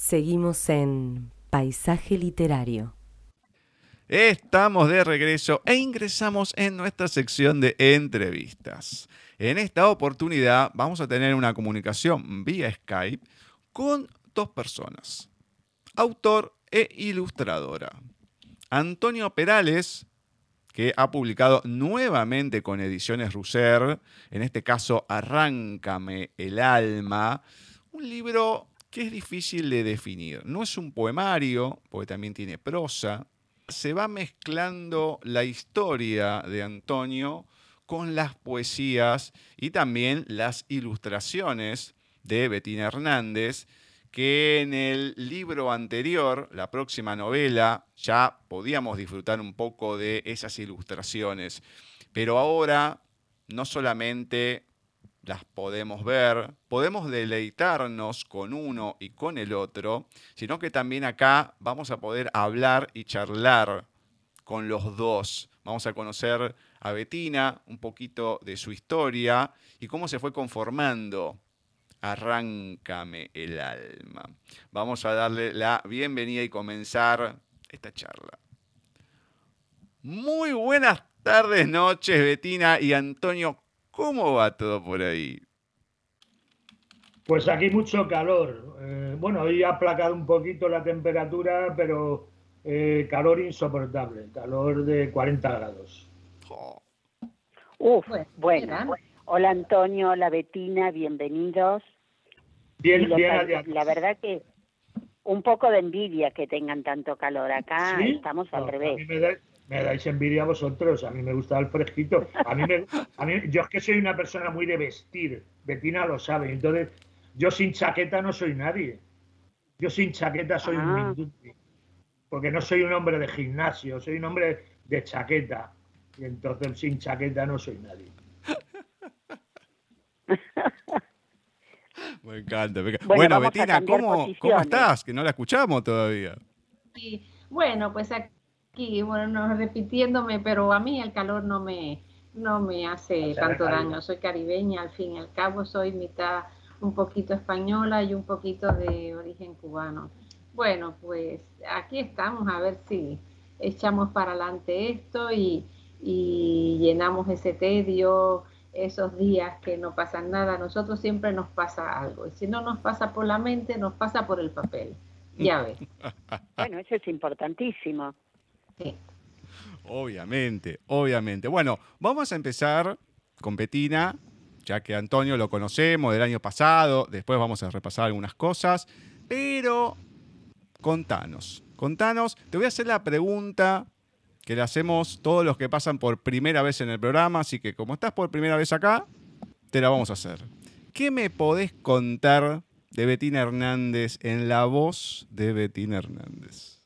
Seguimos en Paisaje Literario. Estamos de regreso e ingresamos en nuestra sección de entrevistas. En esta oportunidad vamos a tener una comunicación vía Skype con dos personas, autor e ilustradora. Antonio Perales, que ha publicado nuevamente con Ediciones Russer, en este caso Arráncame el alma, un libro que es difícil de definir. No es un poemario, porque también tiene prosa. Se va mezclando la historia de Antonio con las poesías y también las ilustraciones de Betina Hernández, que en el libro anterior, la próxima novela, ya podíamos disfrutar un poco de esas ilustraciones. Pero ahora no solamente las podemos ver, podemos deleitarnos con uno y con el otro, sino que también acá vamos a poder hablar y charlar con los dos. Vamos a conocer a Betina, un poquito de su historia y cómo se fue conformando. Arráncame el alma. Vamos a darle la bienvenida y comenzar esta charla. Muy buenas tardes, noches, Betina y Antonio. ¿Cómo va todo por ahí? Pues aquí mucho calor. Eh, bueno, hoy ha aplacado un poquito la temperatura, pero eh, calor insoportable, calor de 40 grados. Uf, bueno. Hola Antonio, hola Betina, bienvenidos. Bien, bien, la, verdad que un poco de envidia que tengan tanto calor. Acá estamos al revés me dais envidia a vosotros, a mí me gusta el fresquito. A mí, me, a mí yo es que soy una persona muy de vestir, Betina lo sabe, entonces yo sin chaqueta no soy nadie. Yo sin chaqueta soy un ah. minduti, porque no soy un hombre de gimnasio, soy un hombre de chaqueta. Y entonces sin chaqueta no soy nadie. Me encanta. Bueno, Betina, ¿cómo, ¿cómo, estás? Que no la escuchamos todavía. Sí. Bueno, pues aquí aquí, bueno, no repitiéndome, pero a mí el calor no me, no me hace tanto daño. Soy caribeña, al fin y al cabo soy mitad un poquito española y un poquito de origen cubano. Bueno, pues aquí estamos a ver si echamos para adelante esto y, y llenamos ese tedio, esos días que no pasan nada. A nosotros siempre nos pasa algo. Y si no nos pasa por la mente, nos pasa por el papel. Ya ves. Bueno, eso es importantísimo. Obviamente, obviamente. Bueno, vamos a empezar con Betina, ya que Antonio lo conocemos del año pasado, después vamos a repasar algunas cosas, pero contanos, contanos, te voy a hacer la pregunta que le hacemos todos los que pasan por primera vez en el programa, así que como estás por primera vez acá, te la vamos a hacer. ¿Qué me podés contar de Betina Hernández en la voz de Betina Hernández?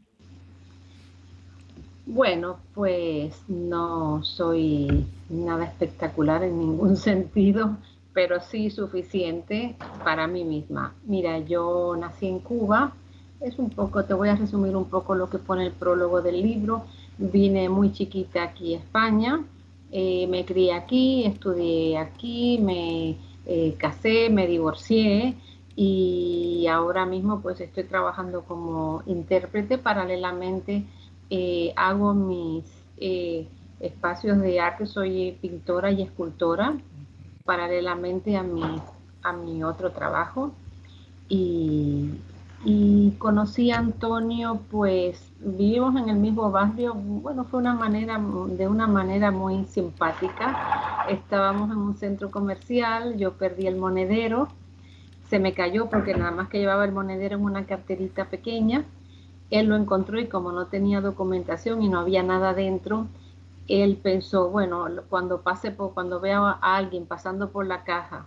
Bueno, pues no soy nada espectacular en ningún sentido, pero sí suficiente para mí misma. Mira, yo nací en Cuba, es un poco, te voy a resumir un poco lo que pone el prólogo del libro. Vine muy chiquita aquí a España, eh, me crié aquí, estudié aquí, me eh, casé, me divorcié y ahora mismo pues estoy trabajando como intérprete paralelamente eh, hago mis eh, espacios de arte, soy pintora y escultora paralelamente a mi, a mi otro trabajo. Y, conocí a Antonio, pues vivimos en el mismo barrio, bueno, fue una manera, de una manera muy simpática. Estábamos en un centro comercial, yo perdí el monedero, se me cayó porque nada más que llevaba el monedero en una carterita pequeña él lo encontró y como no tenía documentación y no había nada dentro, él pensó, bueno, cuando pase por, cuando vea a alguien pasando por la caja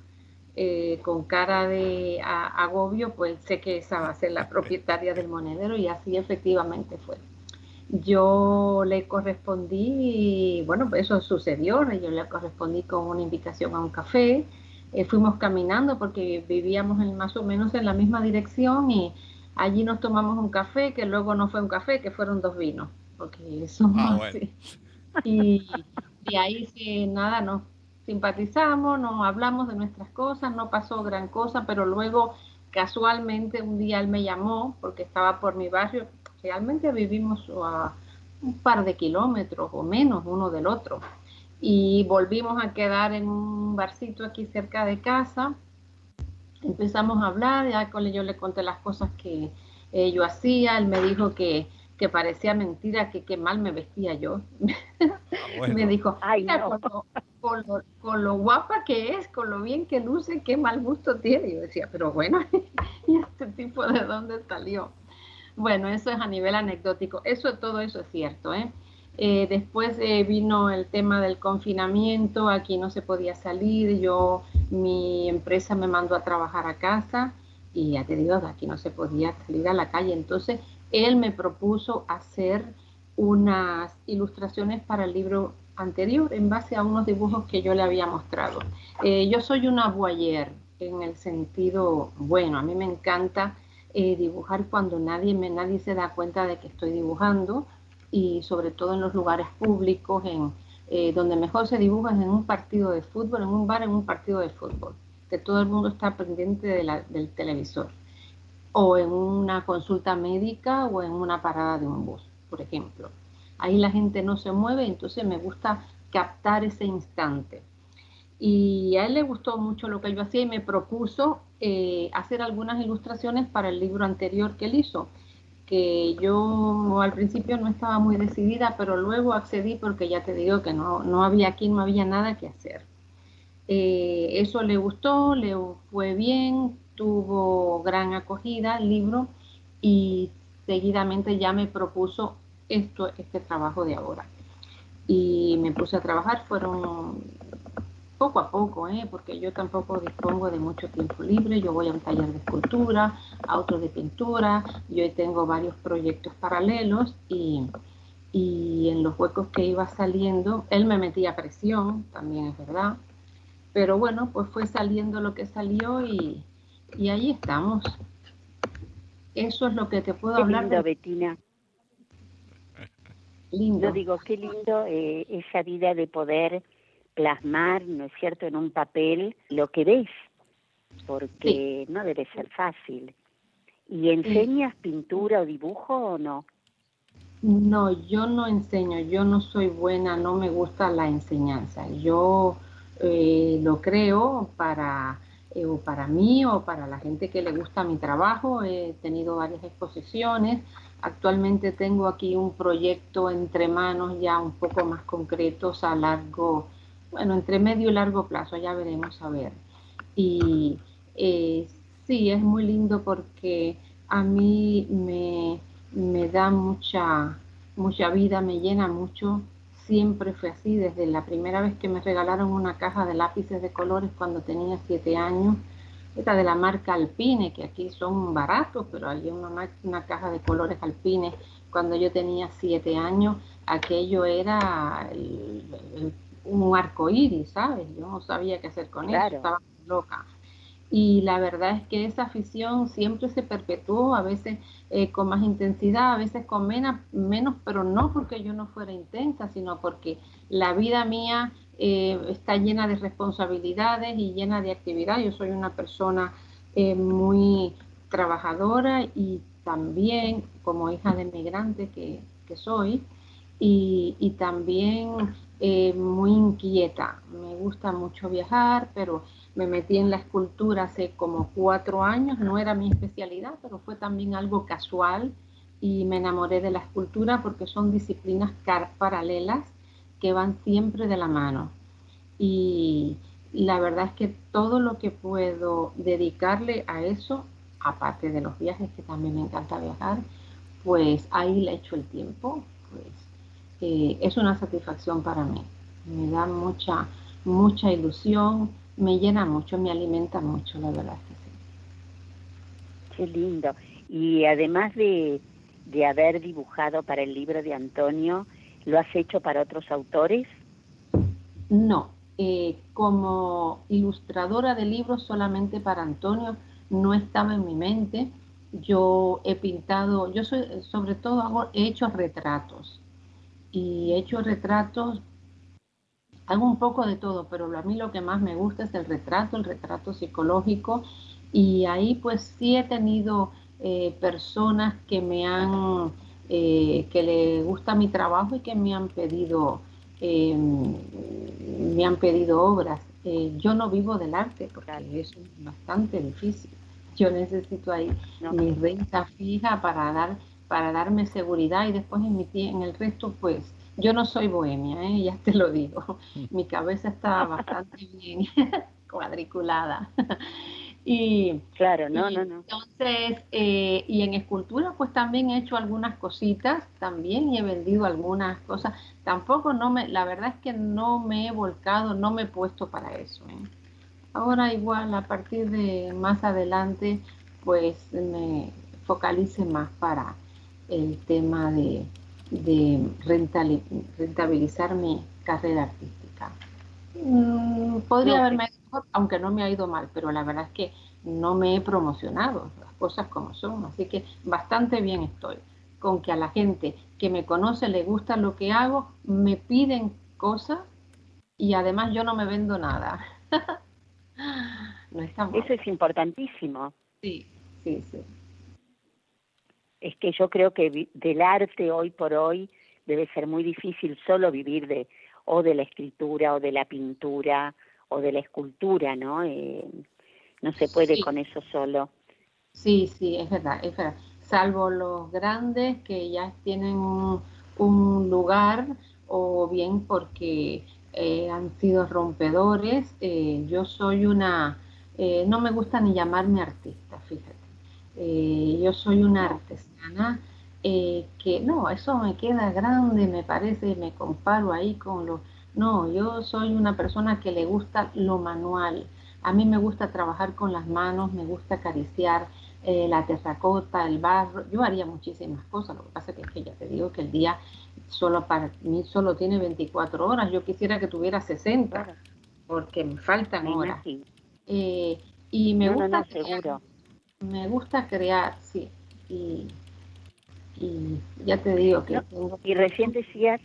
eh, con cara de agobio, pues sé que esa va a ser la propietaria del monedero y así efectivamente fue. Yo le correspondí, bueno, pues eso sucedió, yo le correspondí con una invitación a un café, eh, fuimos caminando porque vivíamos en, más o menos en la misma dirección y Allí nos tomamos un café, que luego no fue un café, que fueron dos vinos, porque somos ah, así. Y, ahí sí, nada, nos simpatizamos, nos hablamos de nuestras cosas, no pasó gran cosa, pero luego casualmente un día él me llamó porque estaba por mi barrio. Realmente vivimos a un par de kilómetros o menos uno del otro. Y volvimos a quedar en un barcito aquí cerca de casa. Empezamos a hablar, ya yo le conté las cosas que eh, yo hacía. Él me dijo que, que parecía mentira, que qué mal me vestía yo. Ah, me dijo, Ay, con, lo, con, lo, guapa que es, con lo bien que luce, qué mal gusto tiene. Yo decía, pero bueno, ¿y este tipo de dónde salió? Bueno, eso es a nivel anecdótico. Eso, todo eso es cierto, ¿eh? Eh, después eh, vino el tema del confinamiento, aquí no se podía salir, yo, mi empresa me mandó a trabajar a casa y ya te digo, aquí no se podía salir a la calle. Entonces, él me propuso hacer unas ilustraciones para el libro anterior en base a unos dibujos que yo le había mostrado. Eh, yo soy una voyeur en el sentido, bueno, a mí me encanta dibujar cuando nadie, me, nadie se da cuenta de que estoy dibujando y sobre todo en los lugares públicos, en eh, donde mejor se dibuja es en un partido de fútbol, en un bar, en un partido de fútbol, que todo el mundo está pendiente del televisor, o en una consulta médica o en una parada de un bus, por ejemplo. Ahí la gente no se mueve, entonces me gusta captar ese instante. Y a él le gustó mucho lo que yo hacía y me propuso eh, hacer algunas ilustraciones para el libro anterior que él hizo que yo al principio no estaba muy decidida, pero luego accedí porque ya te digo que no, no había aquí, no había nada que hacer. Eh, eso le gustó, le fue bien, tuvo gran acogida el libro y seguidamente ya me propuso esto, este trabajo de ahora. Y me puse a trabajar, fueron poco a poco, ¿eh? porque yo tampoco dispongo de mucho tiempo libre. Yo voy a un taller de escultura, a otro de pintura, yo tengo varios proyectos paralelos y, y en los huecos que iba saliendo, él me metía presión, también es verdad. Pero bueno, pues fue saliendo lo que salió y, y ahí estamos. Eso es lo que te puedo qué hablar. Lindo, Betina. Lindo. Yo digo, qué lindo eh, esa vida de poder plasmar, ¿no es cierto?, en un papel lo que ves, porque no debe ser fácil. ¿Y enseñas pintura o dibujo o no? No, yo no enseño, yo no soy buena, no me gusta la enseñanza. Yo eh, lo creo para, eh, o para mí o para la gente que le gusta mi trabajo. He tenido varias exposiciones. Actualmente tengo aquí un proyecto entre manos ya un poco más concretos a largo bueno, entre medio y largo plazo, ya veremos a ver. Y eh, sí, es muy lindo porque a mí me, me da mucha, mucha vida, me llena mucho. Siempre fue así, desde la primera vez que me regalaron una caja de lápices de colores cuando tenía siete años, esta de la marca Alpine, que aquí son baratos, pero había una, una caja de colores Alpine cuando yo tenía siete años, aquello era el un arco iris, ¿sabes? Yo no sabía qué hacer con eso, estaba loca. Y la verdad es que esa afición siempre se perpetuó, a veces eh, con más intensidad, a veces con menos, pero no porque yo no fuera intensa, sino porque la vida mía eh, está llena de responsabilidades y llena de actividad. Yo soy una persona eh, muy trabajadora y también como hija de migrante que, que soy, y, y también eh, muy inquieta. Me gusta mucho viajar, pero me metí en la escultura hace como cuatro años. No era mi especialidad, pero fue también algo casual y me enamoré de la escultura porque son disciplinas paralelas que van siempre de la mano. Y la verdad es que todo lo que puedo dedicarle a eso, aparte de los viajes que también me encanta viajar, pues ahí le echo el tiempo, pues es una satisfacción para mí. Me da mucha, mucha ilusión, me llena mucho, me alimenta mucho, la verdad que sí. Qué lindo. Y además de, de haber dibujado para el libro de Antonio, ¿lo has hecho para otros autores? No, eh, como ilustradora de libros solamente para Antonio no estaba en mi mente. Yo he pintado, yo soy, sobre todo hago, he hecho retratos y he hecho retratos, hago un poco de todo, pero a mí lo que más me gusta es el retrato, el retrato psicológico Y ahí pues sí he tenido eh, personas que me han, eh, que le gusta mi trabajo y que me han pedido, em, me han pedido obras. Eh, yo no vivo del arte porque es bastante difícil. Yo necesito ahí mi renta fija para dar para darme seguridad y después en, mi, en el resto pues yo no soy bohemia, ¿eh? ya te lo digo. Mi cabeza está bastante bien cuadriculada. y, claro, no, no, no. Entonces, eh, y en escultura pues también he hecho algunas cositas también y he vendido algunas cosas. Tampoco no me, la verdad es que no me he volcado, no me he puesto para eso. ¿eh? Ahora igual a partir de más adelante pues me focalice más para el tema de de rentabilizar mi carrera artística. Mm, podría haberme ido mejor, aunque no me ha ido mal, pero la verdad es que no me he promocionado, las cosas como son, así que bastante bien estoy. Con que a la gente que me conoce le gusta lo que hago, me piden cosas y además yo no me vendo nada. no Eso es importantísimo. Sí, sí, sí es que yo creo que del arte hoy por hoy debe ser muy difícil solo vivir de o de la escritura o de la pintura o de la escultura, ¿no? Eh, no se puede con eso solo. Sí, sí, es verdad, es verdad. Salvo los grandes que ya tienen un, lugar o bien porque eh, han sido rompedores. Eh, yo soy una, no me gusta ni llamarme artista, fíjate. Yo soy una artesana eh, que no, eso me queda grande, me parece, me comparo ahí con lo... No, yo soy una persona que le gusta lo manual. A mí me gusta trabajar con las manos, me gusta acariciar eh, la terracota, el barro. Yo haría muchísimas cosas. Lo que pasa es que ya te digo que el día solo para mí solo tiene 24 horas. Yo quisiera que tuviera 60 porque me faltan horas. Eh, y me gusta crear, me gusta crear, sí. Y y ya te digo que... y recién decías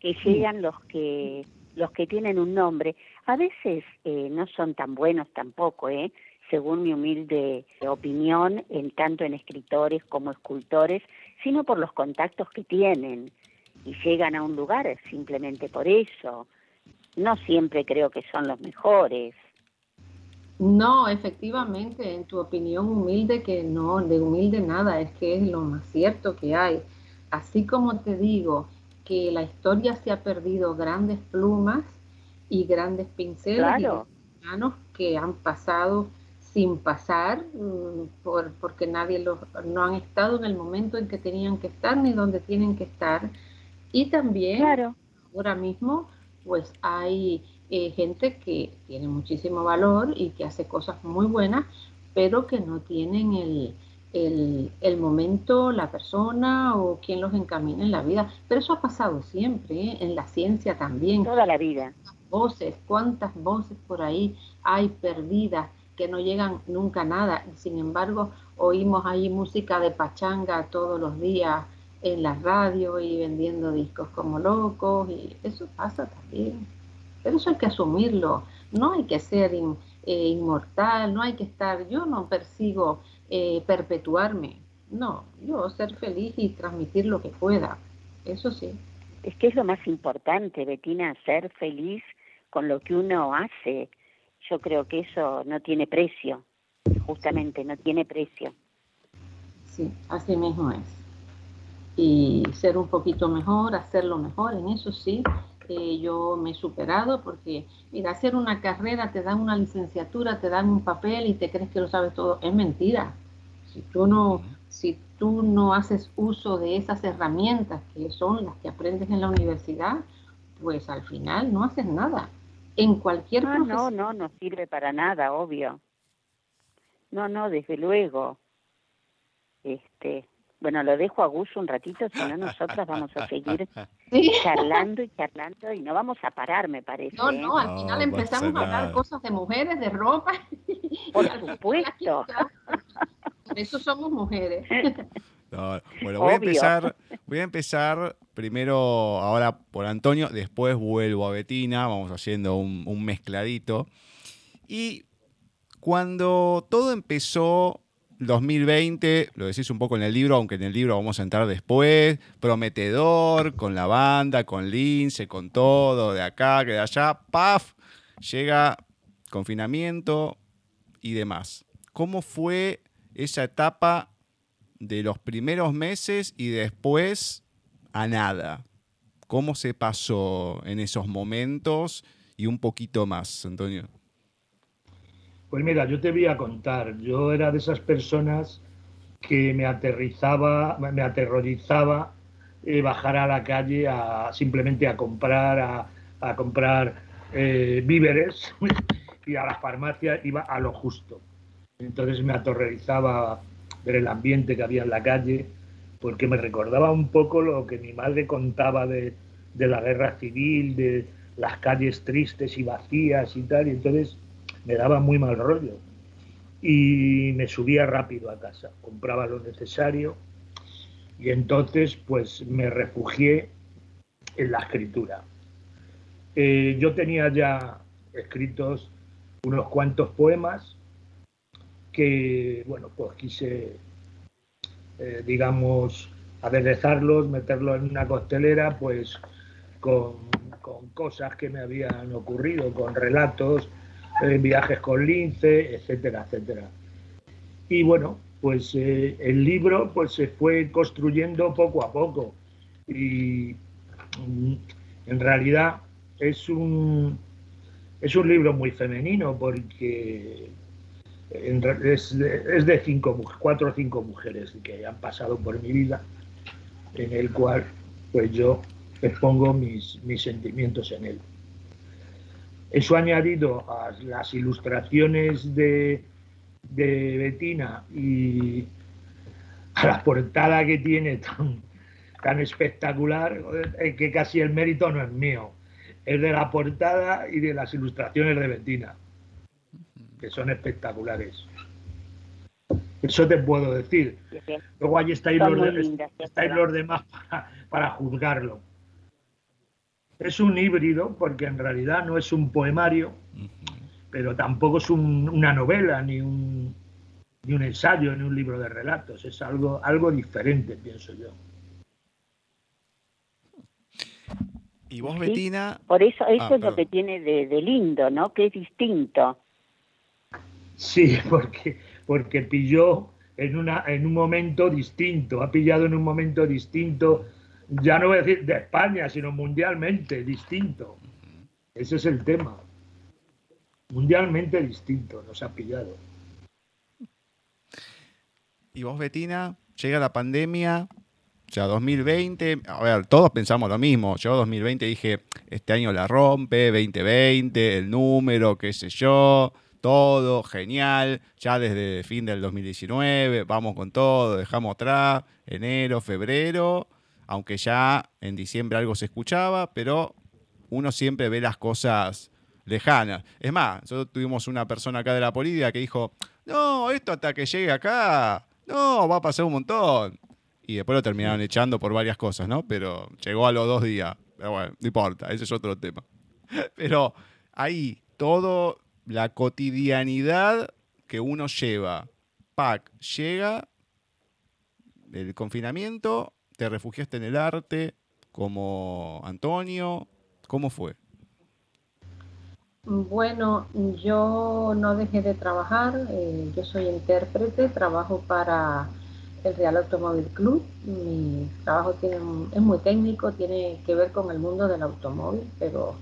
que llegan los que los que tienen un nombre. A veces eh, no son tan buenos tampoco, ¿eh? según mi humilde opinión, en tanto en escritores como escultores, sino por los contactos que tienen y llegan a un lugar simplemente por eso. No siempre creo que son los mejores. No, efectivamente, en tu opinión humilde, que no, de humilde nada, es que es lo más cierto que hay. Así como te digo que la historia se ha perdido grandes plumas y grandes pinceles y manos que han pasado sin pasar, mm, por, porque nadie los, no han estado en el momento en que tenían que estar ni donde tienen que estar. Y también ahora mismo, pues hay eh, gente que tiene muchísimo valor y que hace cosas muy buenas, pero que no tienen el, el, momento, la persona o quien los encamina en la vida. Pero eso ha pasado siempre, ¿eh? en la ciencia también. Toda la vida. Voces, cuántas voces por ahí hay perdidas que no llegan nunca a nada. Sin embargo, oímos ahí música de pachanga todos los días en la radio y vendiendo discos como locos y eso pasa también. Pero eso hay que asumirlo, no hay que ser eh, inmortal, no hay que estar, yo no persigo eh, perpetuarme, no, yo ser feliz y transmitir lo que pueda, eso sí. Es que es lo más importante, Betina, ser feliz con lo que uno hace. Yo creo que eso no tiene precio, justamente no tiene precio. Sí, así mismo es. Y ser un poquito mejor, hacerlo mejor, en eso sí, yo me he superado porque, mira, hacer una carrera, te dan una licenciatura, te dan un papel y te crees que lo sabes todo. Es mentira. Si tú no, si tú no haces uso de esas herramientas que son las que aprendes en la universidad, pues al final no haces nada. En cualquier ah, No, no, no sirve para nada, obvio. No, no, desde luego. Este, bueno, lo dejo a Gus un ratito, si no nosotras vamos a seguir charlando y charlando y no vamos a parar, me parece. No, no, al final empezamos a hablar cosas de mujeres, de ropa. Por supuesto. Por eso somos mujeres. bueno, voy a empezar, voy a empezar primero ahora por Antonio, después vuelvo a Betina, vamos haciendo un, un mezcladito. Y Cuando todo empezó 2020, lo decís un poco en el libro, aunque en el libro vamos a entrar después, prometedor, con la banda, con Lince, con todo, de acá, que de allá, ¡paf! Llega confinamiento y demás. ¿Cómo fue esa etapa de los primeros meses y después a nada? ¿Cómo se pasó en esos momentos y un poquito más, Antonio? Pues mira, yo te voy a contar. Yo era de esas personas que me aterrizaba, me aterrorizaba eh, bajar a la calle a simplemente a comprar, a, comprar eh, víveres y a las farmacias iba a lo justo. Entonces me aterrorizaba ver el ambiente que había en la calle, porque me recordaba un poco lo que mi madre contaba de, la guerra civil, de las calles tristes y vacías y tal, y entonces me daba muy mal rollo. Y me subía rápido a casa, compraba lo necesario y entonces pues me refugié en la escritura. Eh, yo tenía ya escritos unos cuantos poemas que, bueno, pues quise eh, digamos, aderezarlos, meterlos en una costelera, pues con, cosas que me habían ocurrido, con relatos, eh, viajes con lince, etcétera, etcétera. Y bueno, pues eh, el libro pues se fue construyendo poco a poco y mm, en realidad es un es un libro muy femenino porque es, de cinco, cuatro o cinco mujeres que han pasado por mi vida, en el cual pues yo expongo mis, mis sentimientos en él. Eso añadido a las ilustraciones de, de Betina y a la portada que tiene tan, tan espectacular, que casi el mérito no es mío, es de la portada y de las ilustraciones de Betina que son espectaculares. Eso te puedo decir. Luego allí estáis, los, demás para, juzgarlo. Es un híbrido porque en realidad no es un poemario, pero tampoco es una novela, ni un, ni un ensayo, ni un libro de relatos. Es algo, algo diferente, pienso yo. Y vos, Betina. Por eso, eso ah, es lo que tiene de, de, lindo, ¿no? Que es distinto. Sí, porque, porque pilló en, una, en un momento distinto, ha pillado en un momento distinto, ya no voy a decir de España, sino mundialmente distinto. Ese es el tema. Mundialmente distinto nos ha pillado. Y vos, Betina, llega la pandemia, ya 2020, a ver, todos pensamos lo mismo. Yo 2020 dije, este año la rompe, 2020, el número, qué sé yo todo, genial, ya desde fin del 2019, vamos con todo, dejamos atrás, enero, febrero, aunque ya en diciembre algo se escuchaba, pero uno siempre ve las cosas lejanas. Es más, nosotros tuvimos una persona acá de la política que dijo, no, esto hasta que llegue acá, no, va a pasar un montón. Y después lo terminaron echando por varias cosas, ¿no? Pero llegó a los dos días. Pero bueno, no importa, ese es otro tema. Pero ahí todo la cotidianidad que uno lleva. Pac, llega el confinamiento, te refugiaste en el arte como Antonio, ¿cómo fue? Bueno, yo no dejé de trabajar, eh, yo soy intérprete, trabajo para el Real Automóvil Club. Mi trabajo tiene, es muy técnico, tiene que ver con el mundo del automóvil, pero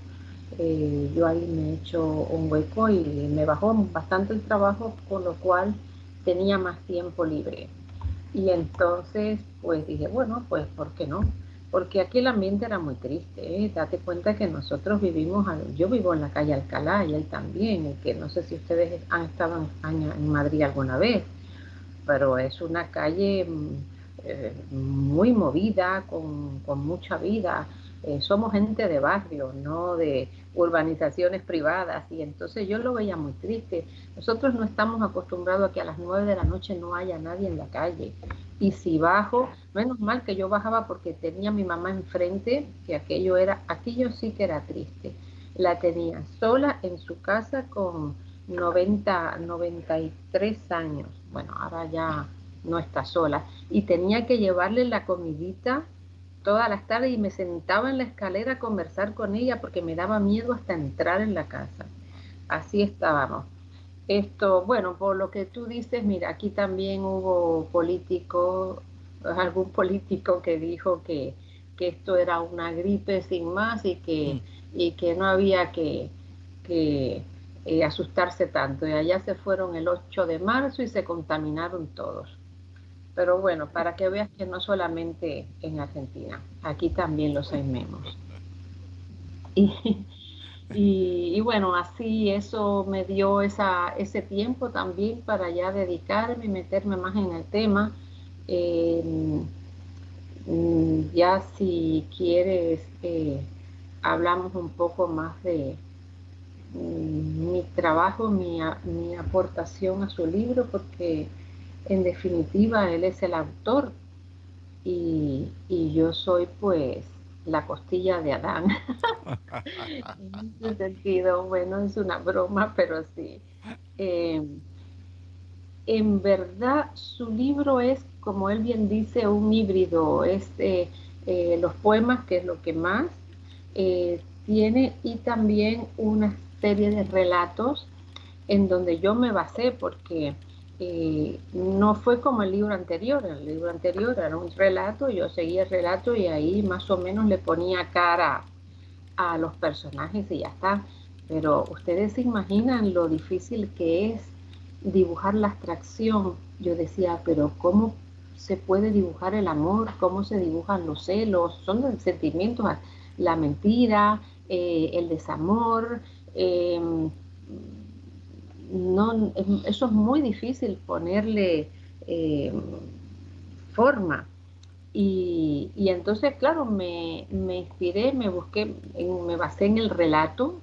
eh, yo ahí me he hecho un hueco y me bajó bastante el trabajo, con lo cual tenía más tiempo libre. Y entonces, pues dije, bueno, pues, ¿por qué no? Porque aquí el ambiente era muy triste. ¿eh? Date cuenta que nosotros vivimos, yo vivo en la calle Alcalá y él también, que no sé si ustedes han estado en en Madrid alguna vez, pero es una calle mm, eh, muy movida, con, con mucha vida eh, somos gente de barrio, no de urbanizaciones privadas, y entonces yo lo veía muy triste. Nosotros no estamos acostumbrados a que a las nueve de la noche no haya nadie en la calle. Y si bajo, menos mal que yo bajaba porque tenía a mi mamá enfrente, que aquello era, aquello sí que era triste. La tenía sola en su casa con 90, 93 años. Bueno, ahora ya no está sola. Y tenía que llevarle la comidita todas las tardes y me sentaba en la escalera a conversar con ella porque me daba miedo hasta entrar en la casa. Así estábamos. Esto, bueno, por lo que tú dices, mira, aquí también hubo político, algún político que dijo que, esto era una gripe sin más y que, mm. y que no había que, que eh, asustarse tanto. Y allá se fueron el 8 de marzo y se contaminaron todos. Pero bueno, para que veas que no solamente en Argentina, aquí también los hay menos. Y, bueno, así eso me dio esa, ese tiempo también para ya dedicarme y meterme más en el tema. Em, mm, ya si quieres, eh, hablamos un poco más de mm, mi trabajo, mi, mi aportación a su libro, porque en definitiva él es el autor y, yo soy pues la costilla de Adán. en ese sentido, bueno, es una broma, pero sí. Eh, en verdad, su libro es, como él bien dice, un híbrido. Es eh, eh, los poemas, que es lo que más tiene, y también una serie de relatos en donde yo me basé, porque no fue como el libro anterior. El libro anterior era un relato, yo seguía el relato y ahí más o menos le ponía cara a los personajes y ya está. Pero ustedes se imaginan lo difícil que es dibujar la abstracción. Yo decía, pero ¿cómo se puede dibujar el amor? ¿Cómo se dibujan los celos? Son sentimientos, la mentira, eh, el desamor. Em, no, eso es muy difícil ponerle eh, forma. Y, entonces, claro, me, inspiré, me busqué, me basé en el relato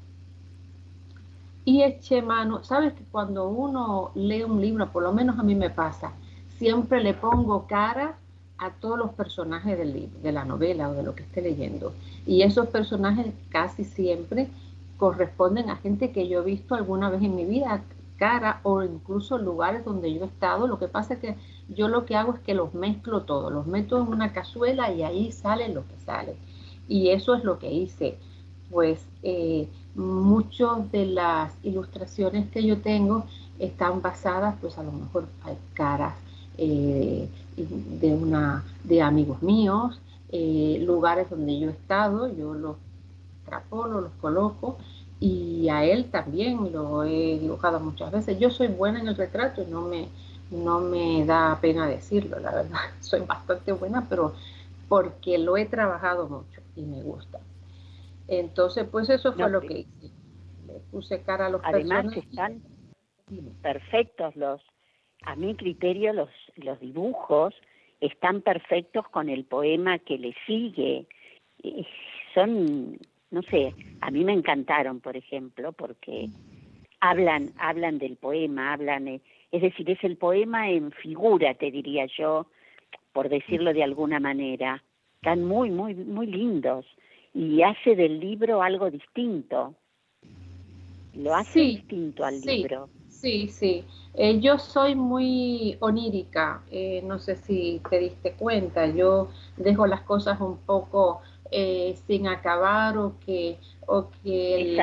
y eché mano. Sabes que cuando uno lee un libro, por lo menos a mí me pasa, siempre le pongo cara a todos los personajes del libro, de la novela o de lo que esté leyendo. Y esos personajes casi siempre corresponden a gente que yo he visto alguna vez en mi vida, cara o incluso lugares donde yo he estado. Lo que pasa es que yo lo que hago es que los mezclo todos, los meto en una cazuela y ahí sale lo que sale. Y eso es lo que hice. Pues eh, muchas de las ilustraciones que yo tengo están basadas, pues a lo mejor hay caras eh, de, una, de amigos míos, eh, lugares donde yo he estado, yo los trapolo, los coloco y a él también lo he dibujado muchas veces. Yo soy buena en el retrato y no me, no me da pena decirlo, la verdad. Soy bastante buena, pero porque lo he trabajado mucho y me gusta. Entonces, pues eso fue lo que hice. Le puse cara a los Además están perfectos los, a mi criterio, los, los dibujos están perfectos con el poema que le sigue. Son no sé, a mí me encantaron, por ejemplo, porque hablan, hablan del poema, hablan, eh, es decir, es el poema en figura, te diría yo, por decirlo de alguna manera. Están muy, muy, muy lindos y hace del libro algo distinto. Lo hace distinto al libro. Sí, sí. Eh, yo soy muy onírica, eh, no sé si te diste cuenta, yo dejo las cosas un poco eh, sin acabar o que, o que,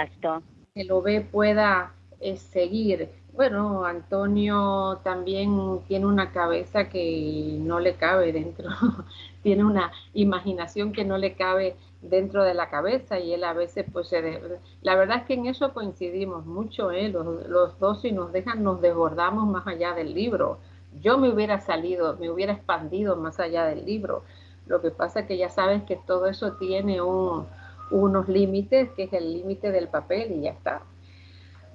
El, lo ve pueda eh, seguir. Bueno, Antonio también tiene una cabeza que no le cabe dentro, tiene una imaginación que no le cabe dentro de la cabeza y él a veces pues se la verdad es que en eso coincidimos mucho ¿eh? los, los dos si nos dejan nos desbordamos más allá del libro yo me hubiera salido me hubiera expandido más allá del libro lo que pasa es que ya sabes que todo eso tiene unos límites, que es el límite del papel y ya está.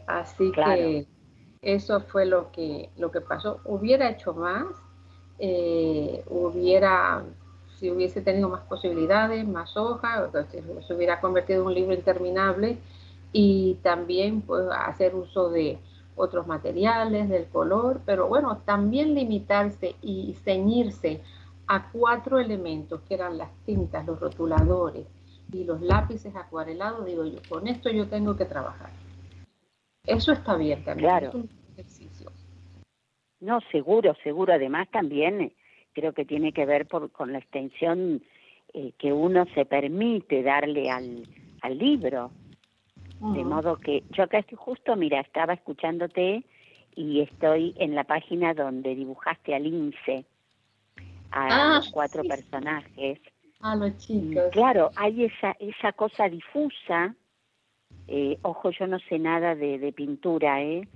Así que eso fue lo que, lo que pasó. Hubiera hecho más, eh, hubiera, si hubiese tenido más posibilidades, más hojas, se hubiera convertido en un libro interminable y también pues, hacer uso de otros materiales, del color, pero bueno, también limitarse y ceñirse a cuatro elementos que eran las tintas, los rotuladores y los lápices acuarelados, digo yo, con esto yo tengo que trabajar. Eso está bien también. Claro. Es un ejercicio. No, seguro, seguro. Además también eh, creo que tiene que ver por, con la extensión eh, que uno se permite darle al, al libro. De modo que yo acá estoy justo, mira, estaba escuchándote y estoy en la página donde dibujaste al lince, a Ah, los cuatro sí, personajes. A los chicos. claro, hay esa, esa cosa difusa. eh, ojo, yo no sé nada de, de pintura, ¿eh?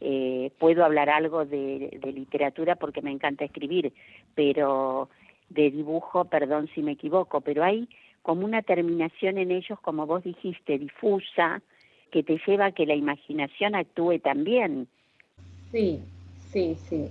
Eh, puedo hablar algo de, de literatura porque me encanta escribir, pero de dibujo, perdón si me equivoco, pero hay como una terminación en ellos, como vos dijiste, difusa, que te lleva a que la imaginación actúe también. Sí, sí, sí.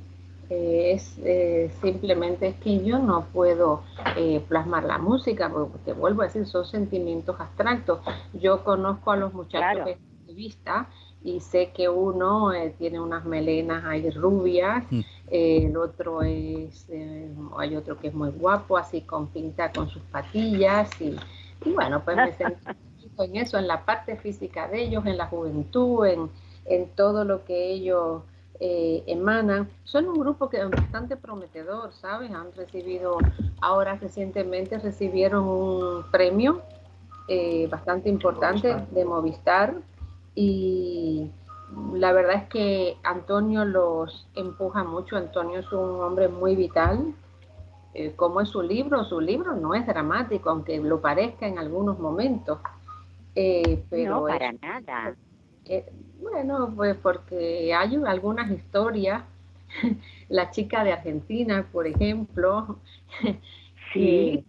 Eh, es eh, simplemente es que yo no puedo eh, plasmar la música, porque te vuelvo a decir, son sentimientos abstractos. Yo conozco a los muchachos Claro. de vista y sé que uno eh, tiene unas melenas ahí rubias, Mm. eh, el otro es, eh, hay otro que es muy guapo, así con pinta con sus patillas y, y bueno, pues me centro en eso, en la parte física de ellos, en la juventud, en, en todo lo que ellos eh, emanan. Son un grupo que es bastante prometedor, ¿sabes? Han recibido, ahora recientemente recibieron un premio eh, bastante importante Movistar. de Movistar y la verdad es que Antonio los empuja mucho. Antonio es un hombre muy vital. Eh, como es su libro, su libro no es dramático, aunque lo parezca en algunos momentos. Eh, pero no, es- para nada. eh, bueno, pues porque hay algunas historias. La chica de Argentina, por ejemplo, Sí,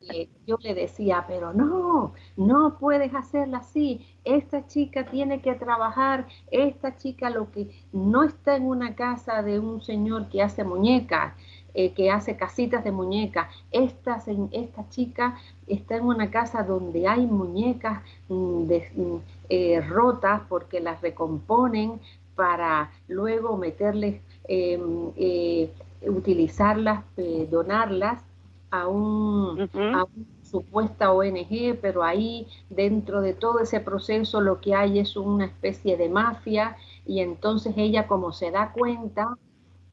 que yo le decía, pero no, no puedes hacerla así. Esta chica tiene que trabajar, esta chica lo que no está en una casa de un señor que hace muñecas, eh, que hace casitas de muñecas. Esta, esta chica está en una casa donde hay muñecas mm, de- mm, eh, rotas porque las recomponen para luego meterles, eh, eh, utilizarlas, donarlas a un, a una supuesta ONG, pero ahí dentro de todo ese proceso lo que hay es una especie de mafia y entonces ella como se da cuenta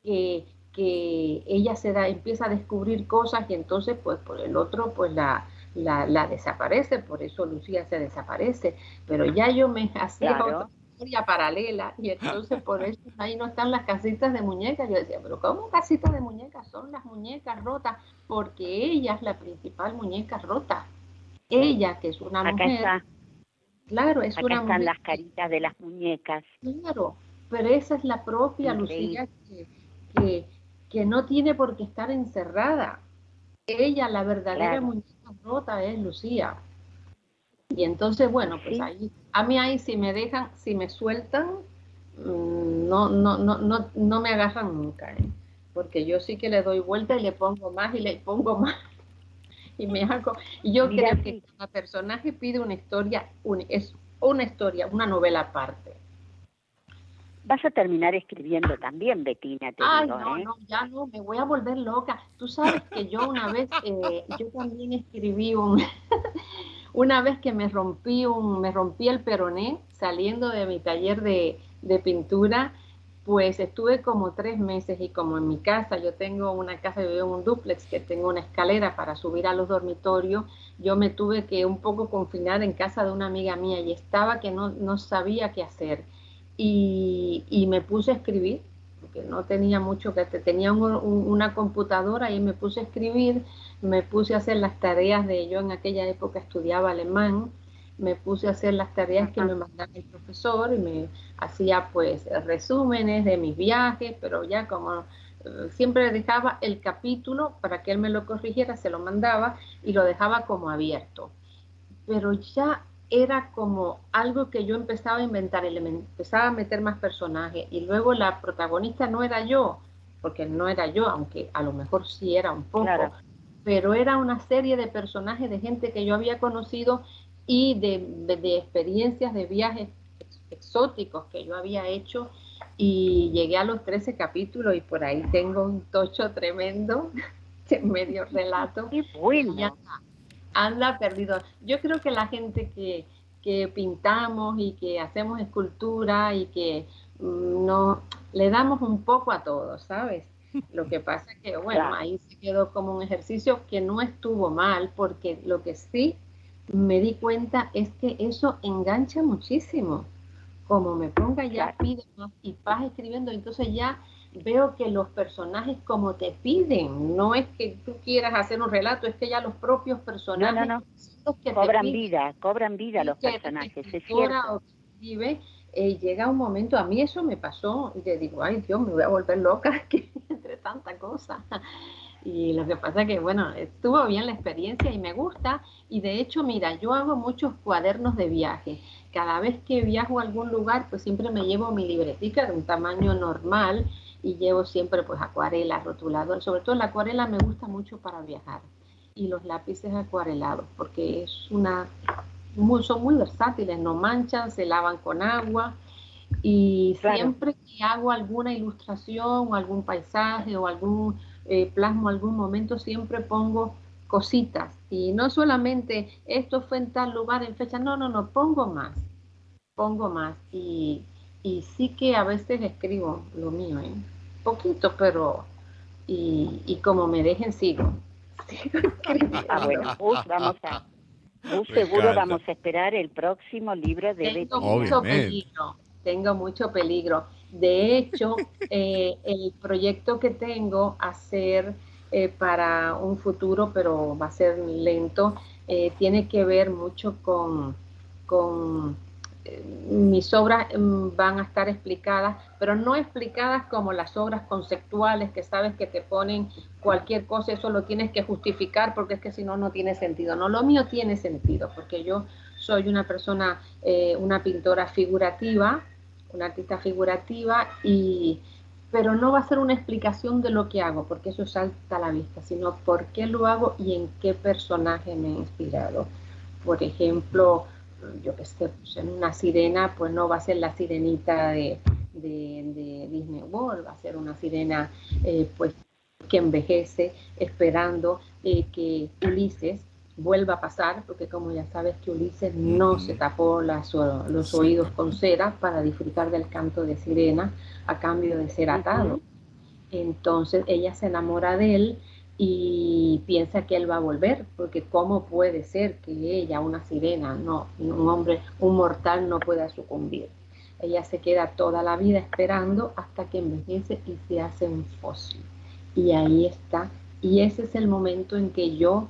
que, que ella se da, empieza a descubrir cosas y entonces pues por el otro pues la, la, la desaparece, por eso Lucía se desaparece, pero ya yo me hacía Claro. otra historia paralela y entonces por eso ahí no están las casitas de muñecas. Yo decía, pero ¿cómo casitas de muñecas? Son las muñecas rotas, porque ella es la principal muñeca rota. Ella, que es una Acá mujer, está, claro, es acá una están mujer, las caritas de las muñecas. claro, pero esa es la propia Increíble. Lucía que, que, que no tiene por qué estar encerrada. Ella, la verdadera Claro. muñeca rota es Lucía. Y entonces, bueno, pues Sí. ahí, a mí ahí si me dejan, si me sueltan, mm, no, no, no, no, no me agarran nunca, ¿eh? porque yo sí que le doy vuelta y le pongo más y le pongo más y me hago. Y yo Mira, creo que cada personaje pide una historia, un- es una historia, una novela aparte. Vas a terminar escribiendo también, Betina, te Ay, digo, no, ¿eh? no, ya no, me voy a volver loca. Tú sabes que yo una vez, eh, yo también escribí un, una vez que me rompí un, me rompí el peroné saliendo de mi taller de, de pintura, pues estuve como tres meses y como en mi casa, yo tengo una casa, yo vivo en un dúplex que tengo una escalera para subir a los dormitorios, yo me tuve que un poco confinar en casa de una amiga mía y estaba que no, no sabía qué hacer. Y, y me puse a escribir, porque no tenía mucho que hacer, tenía un- un- una computadora y me puse a escribir, me puse a hacer las tareas de, yo en aquella época estudiaba alemán, me puse a hacer las tareas que me mandaba el profesor y me hacía pues resúmenes de mis viajes, pero ya como eh, siempre dejaba el capítulo para que él me lo corrigiera, se lo mandaba y lo dejaba como abierto. Pero ya era como algo que yo empezaba a inventar, y le empezaba a meter más personajes y luego la protagonista no era yo, porque no era yo, aunque a lo mejor sí era un poco, Claro. pero era una serie de personajes de gente que yo había conocido y de, de- de experiencias de viajes ex- exóticos que yo había hecho y llegué a los 13 capítulos y por ahí tengo un tocho tremendo de medio relato Qué bueno. ya anda perdido. Yo creo que la gente que, que pintamos y que hacemos escultura y que mm, no le damos un poco a todo, ¿sabes? Lo que pasa es que, bueno, ahí se quedó como un ejercicio que no estuvo mal, porque lo que sí me di cuenta es que eso engancha muchísimo. Como me ponga ya, pide más y vas escribiendo, entonces ya veo que los personajes como te piden, no es que tú quieras hacer un relato, es que ya los propios personajes no, cobran vida, cobran vida los personajes, es cierto. vive, eh, llega un momento, a mí eso me pasó, y te digo, ay Dios, me voy a volver loca que entre tanta cosa. Y lo que pasa que, bueno, estuvo bien la experiencia y me gusta. Y de hecho, mira, yo hago muchos cuadernos de viaje. Cada vez que viajo a algún lugar, pues siempre me llevo mi libretica de un tamaño normal y llevo siempre pues acuarela, rotulador. Sobre todo la acuarela me gusta mucho para viajar. Y los lápices acuarelados porque es una son muy versátiles, no manchan, se lavan con agua. Y siempre que hago alguna ilustración o algún paisaje o algún eh, plasmo algún momento siempre pongo cositas. Y no solamente esto fue en tal lugar en fecha, no, no, no, pongo más, pongo más. Y y sí que a veces escribo lo mío, ¿eh? Poquito, pero... Y, como me dejen, sigo. ah, bueno, vamos a... seguro vamos a esperar el próximo libro de Tengo mucho peligro, tengo mucho peligro. De hecho, eh, el proyecto que tengo hacer eh, para un futuro, pero va a ser lento, eh, tiene que ver mucho con, con mis obras mm, van a estar explicadas, pero no explicadas como las obras conceptuales que sabes que te ponen cualquier cosa, eso lo tienes que justificar porque es que si no, no tiene sentido. No, lo mío tiene sentido porque yo soy una persona, eh, una pintora figurativa, una artista figurativa y pero no va a ser una explicación de lo que hago, porque eso salta a la vista, sino por qué lo hago y en qué personaje me he inspirado. Por ejemplo, yo que sé, pues en una sirena, pues no va a ser la sirenita de, Disney World, va a ser una sirena eh, pues que envejece esperando eh, que Ulises vuelva a pasar, porque como ya sabes que Ulises no se tapó los oídos con cera para disfrutar del canto de sirena a cambio de ser atado. Entonces ella se enamora de él y piensa que él va a volver, porque cómo puede ser que ella, una sirena, no, un hombre, un mortal no pueda sucumbir. Ella se queda toda la vida esperando hasta que envejece y se hace un fósil. Y ahí está. Y ese es el momento en que yo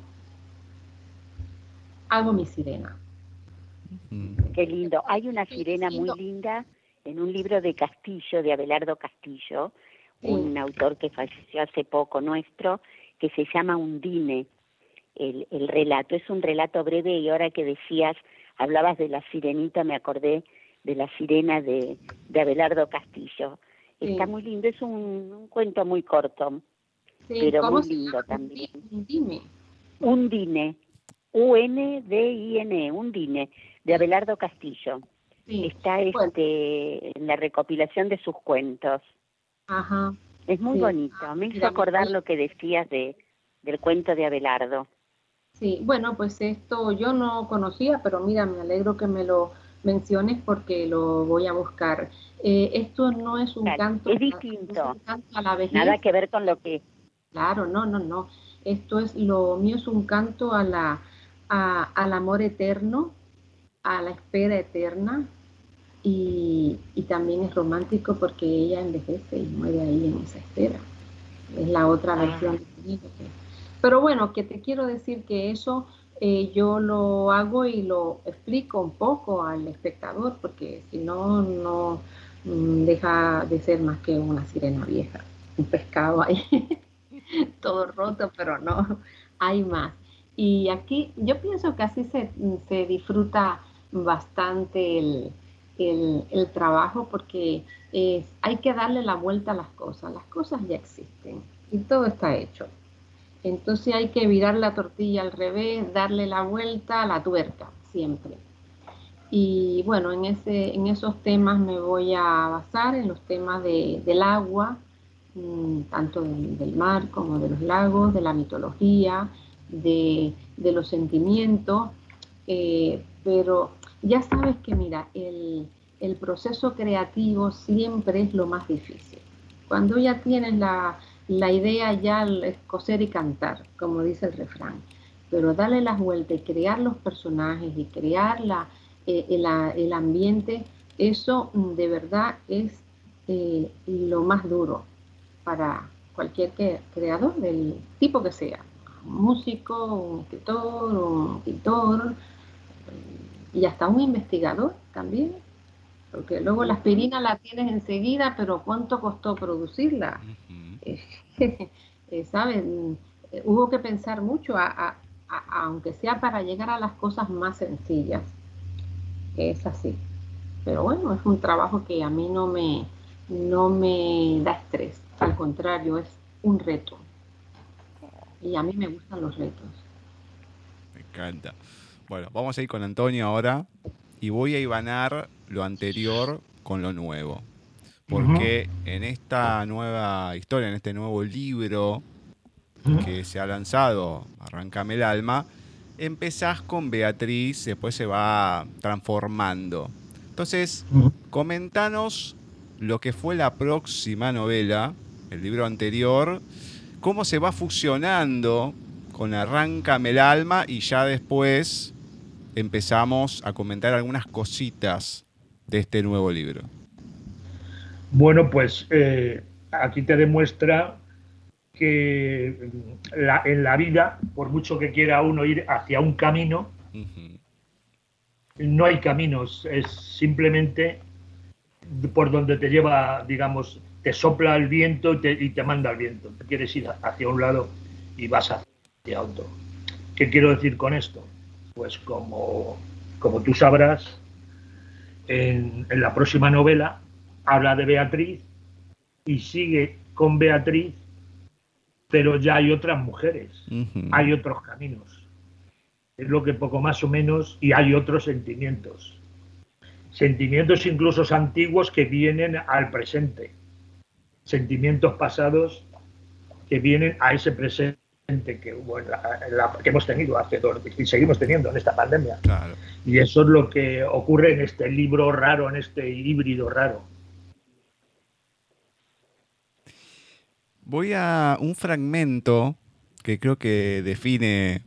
hago mi sirena. Qué lindo. Hay una sirena muy linda en un libro de Castillo, de Abelardo Castillo, un autor que falleció hace poco nuestro, que se llama Undine, el, el relato. Es un relato breve y ahora que decías, hablabas de la sirenita, me acordé de la sirena de, de Abelardo Castillo. Está muy lindo, es un, cuento muy corto, pero muy lindo también. Undine. Undine, U-N-D-I-N, Undine, de Abelardo Castillo. Está este, en la recopilación de sus cuentos. Ajá. Es muy bonito. Ah, me hizo acordar lo que decías de, del cuento de Abelardo. Sí, bueno, pues esto yo no conocía, pero mira, me alegro que me lo menciones porque lo voy a buscar. Eh, esto no es un canto. Es distinto. a la vejez. Nada que ver con lo que. Claro, no, no, no. Esto es lo mío es un canto a la a, al amor eterno, a la espera eterna, y, también es romántico porque ella envejece y muere ahí en esa espera. Es la otra ah. versión. Pero bueno, que te quiero decir que eso eh, yo lo hago y lo explico un poco al espectador porque si no, no mm, deja de ser más que una sirena vieja, un pescado ahí, todo roto, pero no, hay más. Y aquí yo pienso que así se, se disfruta bastante el, el, trabajo porque hay que darle la vuelta a las cosas. Las cosas ya existen y todo está hecho. Entonces hay que virar la tortilla al revés, darle la vuelta a la tuerca, siempre. Y bueno, en, ese, en esos temas me voy a basar, en los temas del agua, mm, tanto del, mar como de los lagos, de la mitología, de, los sentimientos, eh, pero ya sabes que, mira, el, el proceso creativo siempre es lo más difícil. Cuando ya tienes la, la idea, ya es coser y cantar, como dice el refrán. Pero darle las vueltas y crear los personajes y crear la, eh, el, el, ambiente, eso mm, de verdad es eh, lo más duro para cualquier creador del tipo que sea. músico, un escritor, un pintor y hasta un investigador también porque luego la aspirina la tienes enseguida, pero ¿cuánto costó producirla? Eh, ¿Sabes? Hubo que pensar mucho, aunque sea para llegar a las cosas más sencillas. Es así. Pero bueno, es un trabajo que a mí no me, no me da estrés. Al contrario, es un reto. Y a mí me gustan los retos. Me encanta. Bueno, vamos a ir con Antonio ahora y voy a ibanar lo anterior con lo nuevo. Porque en esta nueva historia, en este nuevo libro que se ha lanzado, Arrancame el alma, empezás con Beatriz, después se va transformando. Entonces, comentanos lo que fue la próxima novela, el libro anterior, cómo se va fusionando con Arráncame el alma y ya después empezamos a comentar algunas cositas de este nuevo libro? Bueno, pues eh, aquí te demuestra que en la vida, por mucho que quiera uno ir hacia un camino, no hay caminos, es simplemente por donde te lleva, digamos, te sopla el viento y te, manda el viento. Quieres ir hacia un lado y vas hacia otro. ¿Qué quiero decir con esto? Pues como, como tú sabrás, en, la próxima novela habla de Beatriz y sigue con Beatriz, pero ya hay otras mujeres, hay otros caminos. Es lo que poco más o menos, y hay otros sentimientos. Sentimientos incluso antiguos que vienen al presente. Sentimientos pasados que vienen a ese presente que, que hemos tenido hace dos, y seguimos teniendo en esta pandemia. Y eso es lo que ocurre en este libro raro, en este híbrido raro. Voy a un fragmento que creo que define,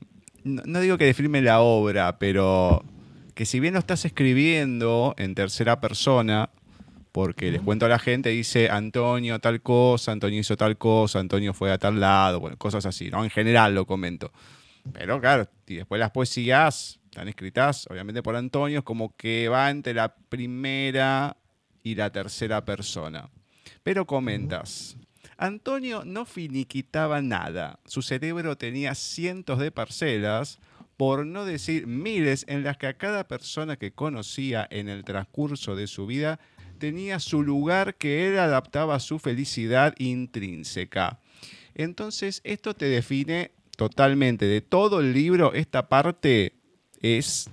no digo que define la obra, pero que si bien lo estás escribiendo en tercera persona, porque les cuento a la gente, dice Antonio tal cosa, Antonio hizo tal cosa, Antonio fue a tal lado, bueno, cosas así, ¿no? En general lo comento. Pero claro, y después las poesías están escritas, obviamente por Antonio, es como que va entre la primera y la tercera persona. Pero comentas, Antonio no finiquitaba nada, su cerebro tenía cientos de parcelas, por no decir miles, en las que a cada persona que conocía en el transcurso de su vida tenía su lugar que él adaptaba a su felicidad intrínseca. Entonces, esto te define totalmente. De todo el libro, esta parte es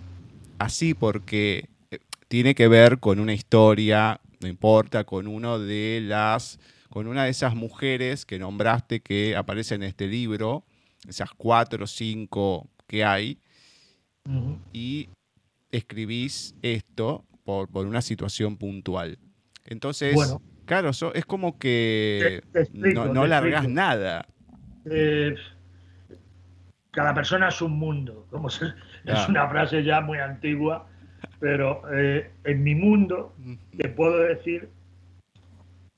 así porque eh, tiene que ver con una historia, no importa, con uno de las con una de esas mujeres que nombraste que aparecen en este libro, esas cuatro o cinco que hay, y escribís esto por, una situación puntual. Entonces, claro, es como que no, largas nada. Eh, cada persona es un mundo, como es una frase ya muy antigua, pero eh, en mi mundo te puedo decir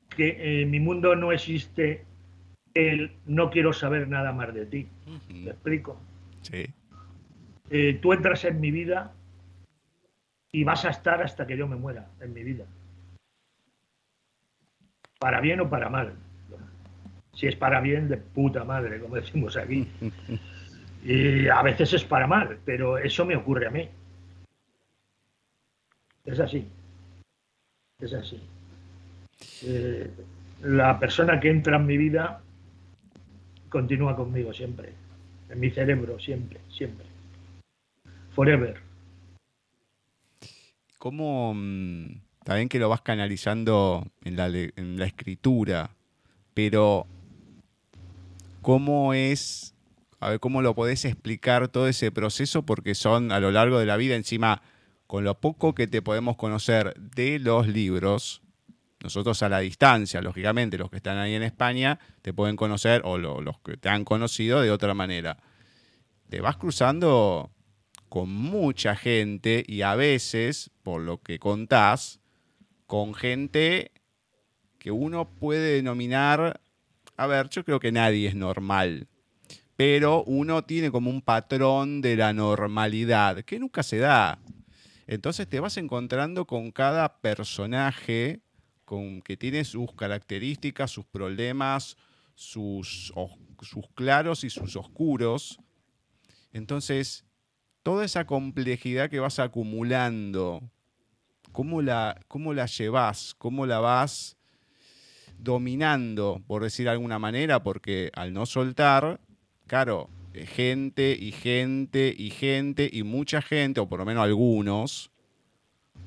que en mi mundo no existe el no quiero saber nada más de ti. ¿Me explico? Sí. Eh, tú entras en mi vida y vas a estar hasta que yo me muera en mi vida. Para bien o para mal. Si es para bien, de puta madre, como decimos aquí. Y a veces es para mal, pero eso me ocurre a mí. Es así. Es así. Eh, la persona que entra en mi vida continúa conmigo siempre. En mi cerebro, siempre, siempre. Forever cómo mm, también que lo vas canalizando en la, en la escritura, pero cómo es, a ver, cómo lo podés explicar todo ese proceso, porque son a lo largo de la vida encima con lo poco que te podemos conocer de los libros, nosotros a la distancia, lógicamente, los que están ahí en España, te pueden conocer, o los que te han conocido de otra manera. Te vas cruzando con mucha gente y a veces, por lo que contás, con gente que uno puede denominar, a ver, yo creo que nadie es normal, pero uno tiene como un patrón de la normalidad que nunca se da. Entonces te vas encontrando con cada personaje con, que tiene sus características, sus problemas, sus, sus claros y sus oscuros. Entonces, toda esa complejidad que vas acumulando, ¿cómo la, cómo la llevas? ¿Cómo la vas dominando, por decir de alguna manera? Porque al no soltar, claro, gente y gente y gente y mucha gente, o por lo menos algunos,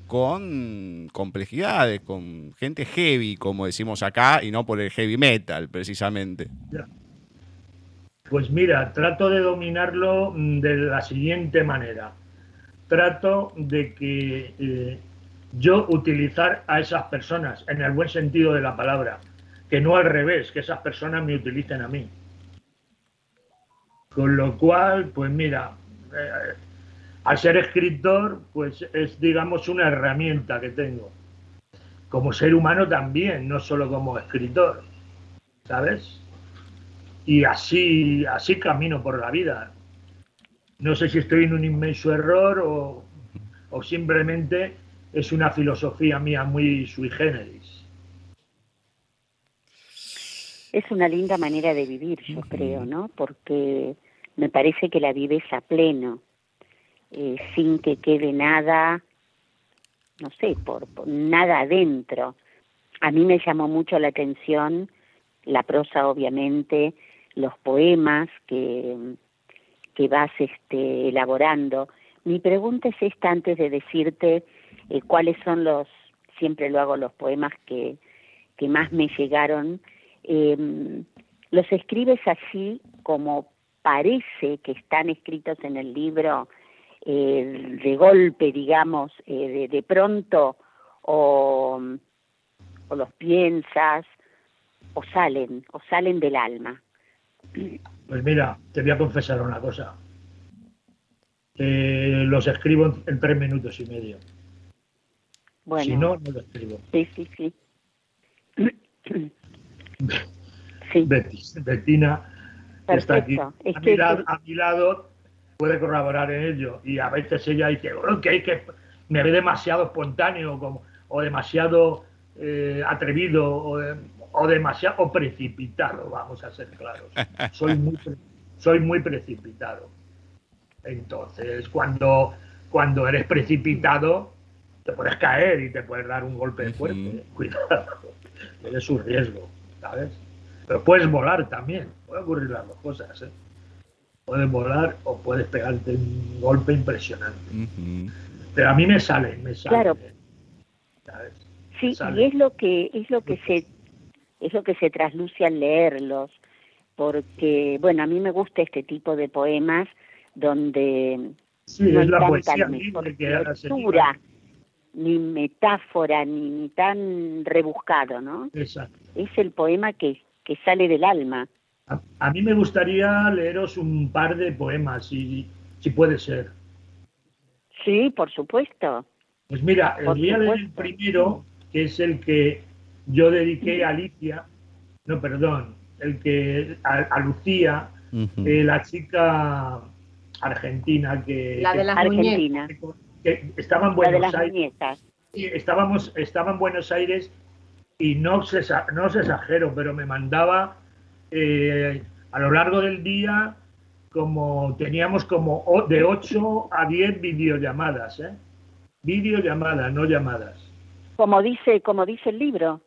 con complejidades, con gente heavy, como decimos acá, y no por el heavy metal, precisamente. Pues mira, trato de dominarlo mm, de la siguiente manera. Trato de que eh, yo utilizar a esas personas, en el buen sentido de la palabra, que no al revés, que esas personas me utilicen a mí. Con lo cual, pues mira, eh, al ser escritor, pues es, digamos, una herramienta que tengo. Como ser humano también, no solo como escritor, ¿sabes? Y así, así camino por la vida. No sé si estoy en un inmenso error o, o simplemente es una filosofía mía muy sui generis. Es una linda manera de vivir, yo creo, ¿no? Porque me parece que la vives a pleno eh, sin que quede nada, no sé, por, nada adentro. A mí me llamó mucho la atención la prosa, obviamente, los poemas que, que vas este, elaborando. Mi pregunta es esta antes de decirte eh, cuáles son los, siempre lo hago, los poemas que, que más me llegaron. Em, los escribes así como parece que están escritos en el libro, eh, de golpe, digamos, eh, de, pronto, o, o los piensas, o salen, o salen del alma. Pues mira, te voy a confesar una cosa. los escribo en, tres minutos y medio. Bueno, si no, no los escribo. Sí, sí, sí. sí. Betina está aquí a, mi lado, puede corroborar en ello. Y a veces ella dice, que hay que me ve demasiado espontáneo como, o demasiado eh, atrevido o, demasiado precipitado, vamos a ser claros. Soy muy, soy muy precipitado. Entonces, cuando, cuando eres precipitado, te puedes caer y te puedes dar un golpe fuerte. Cuidado, es un riesgo, ¿sabes? Pero puedes volar también, puede ocurrir las dos cosas. ¿eh? Puedes volar o puedes pegarte un golpe impresionante. Pero a mí me sale, me sale. Claro. Sí, y es lo que es lo que se es lo que se trasluce al leerlos, porque bueno, a mí me gusta este tipo de poemas donde no es la poesía ni lectura, ni metáfora, ni, ni, tan rebuscado, ¿no? Exacto. Es el poema que que sale del alma. A, mí me gustaría leeros un par de poemas, si, si puede ser. Sí, por supuesto. Pues mira, el día del primero, que es el que yo dediqué a Alicia, no, perdón, el que a, Lucía, eh, la chica argentina que... La de las Argentina. Que, estaba en Buenos Aires. estábamos, estaba en Buenos Aires y no se, no exagero, pero me mandaba eh, a lo largo del día como teníamos como de 8 a 10 videollamadas, ¿eh? Videollamadas, no llamadas. Como dice, como dice el libro,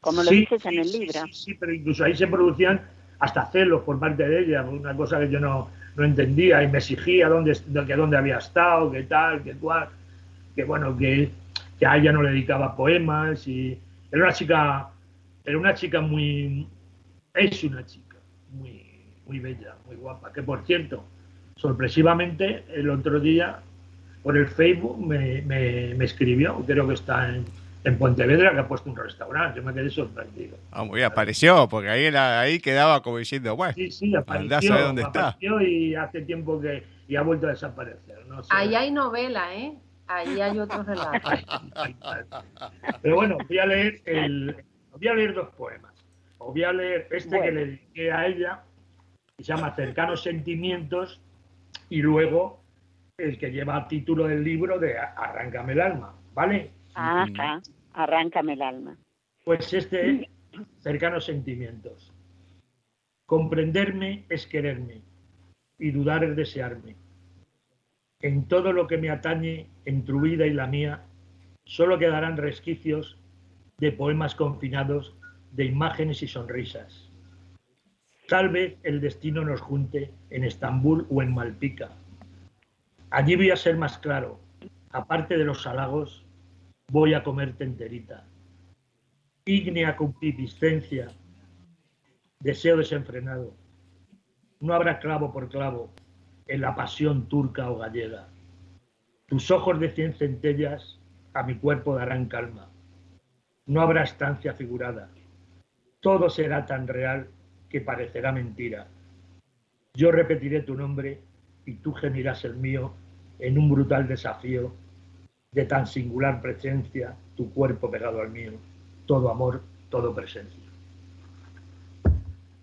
como lo dices en el libro. Sí, sí, pero incluso ahí se producían hasta celos por parte de ella, una cosa que yo no, no entendía y me exigía dónde, que dónde había estado, qué tal, qué cual, que bueno, que, que a ella no le dedicaba poemas y, era una chica, era una chica muy, es una chica muy, muy bella, muy guapa, que por cierto, sorpresivamente el otro día, por el Facebook me, me, me escribió, creo que está en, en Pontevedra, que ha puesto un restaurante. Yo me quedé sorprendido. Ah, muy bien, apareció, porque ahí, era- ahí quedaba como diciendo, bueno, Sí, sí, a apareció, saber dónde está. apareció y hace tiempo que y ha vuelto a desaparecer. No sé. Ahí hay novela, ¿eh? Ahí hay otro relato. Pero bueno, voy a leer el, voy a leer dos poemas. Os voy a leer este que Bueno. le dediqué a ella, que se llama Cercanos Sentimientos, y luego el que lleva el título del libro de Arráncame el alma, ¿vale? Ajá, arráncame el alma. Pues este, cercanos sentimientos. Comprenderme es quererme y dudar es desearme. En todo lo que me atañe, en tu vida y la mía, solo quedarán resquicios de poemas confinados, de imágenes y sonrisas. Tal vez el destino nos junte en Estambul o en Malpica. Allí voy a ser más claro. Aparte de los halagos, voy a comerte enterita. Ígnea concupiscencia, deseo desenfrenado. No habrá clavo por clavo en la pasión turca o gallega. Tus ojos de cien centellas a mi cuerpo darán calma. No habrá estancia figurada. Todo será tan real que parecerá mentira. Yo repetiré tu nombre y tú gemirás el mío en un brutal desafío de tan singular presencia, tu cuerpo pegado al mío, todo amor, todo presencia.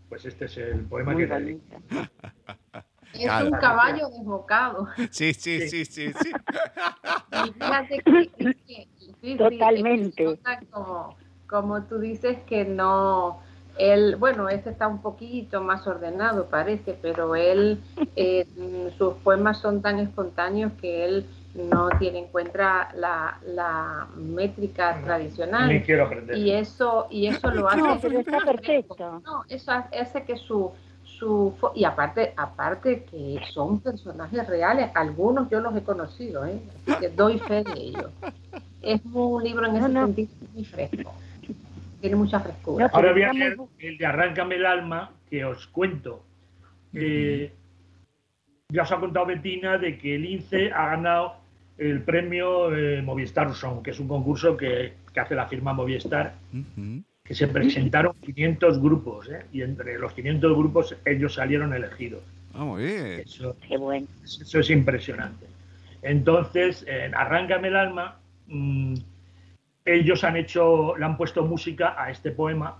Pues este es el poema Muy que bonito. Es Claro. un caballo desbocado. sí, sí, sí, sí, sí. Y fíjate que, es que- sí, sí, Totalmente. que nota como, como tú dices que no, él, bueno, este está un poquito más ordenado parece, pero él, eh, sus poemas son tan espontáneos que él no tiene en cuenta la, la métrica tradicional. quiero aprender. Y eso, y eso lo hace. No, pero está perfecto. No, eso hace que su, su y aparte, aparte que son personajes reales, algunos yo los he conocido, ¿eh? Así que doy fe de ello. Es un libro en ese no. sentido muy fresco. Tiene mucha frescura. No, Ahora voy a leer el de Arráncame el alma, que os cuento. Eh, ya os ha contado Betina de que el INCE ha ganado el premio eh, Movistar Song, que es un concurso que, que hace la firma Movistar, que se presentaron 500 grupos, ¿eh? y entre los 500 grupos ellos salieron elegidos. Ah, muy bien. Eso, Qué bueno. eso es impresionante. Entonces, en Arráncame el alma, mm, ellos han hecho, le han puesto música a este poema,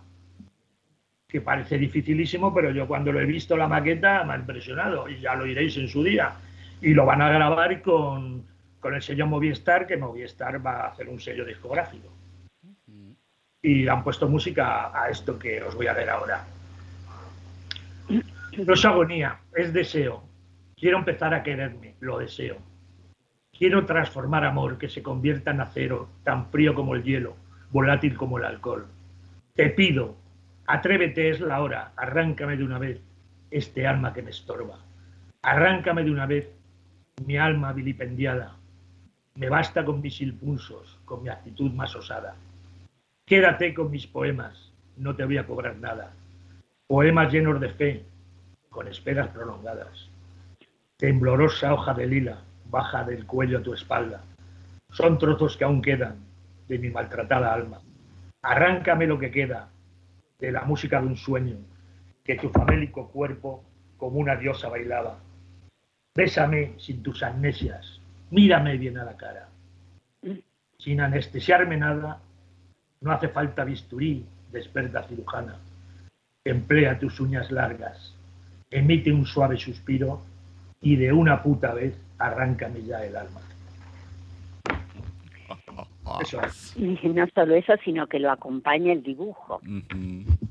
que parece dificilísimo, pero yo cuando lo he visto la maqueta me ha impresionado, y ya lo iréis en su día. Y lo van a grabar con, con el sello Movistar, que Movistar va a hacer un sello discográfico. Y han puesto música a esto que os voy a leer ahora. No es agonía, es deseo. Quiero empezar a quererme, lo deseo. Quiero transformar amor que se convierta en acero, tan frío como el hielo, volátil como el alcohol. Te pido, atrévete, es la hora, arráncame de una vez este alma que me estorba. Arráncame de una vez mi alma vilipendiada. Me basta con mis impulsos, con mi actitud más osada. Quédate con mis poemas, no te voy a cobrar nada. Poemas llenos de fe, con esperas prolongadas. Temblorosa hoja de lila baja del cuello a tu espalda. Son trozos que aún quedan de mi maltratada alma. Arráncame lo que queda de la música de un sueño que tu famélico cuerpo como una diosa bailaba. Bésame sin tus amnesias, mírame bien a la cara. Sin anestesiarme nada, no hace falta bisturí de experta cirujana. Emplea tus uñas largas, emite un suave suspiro y de una puta vez arráncame ya el alma. Eso es. Y no solo eso, sino que lo acompaña el dibujo.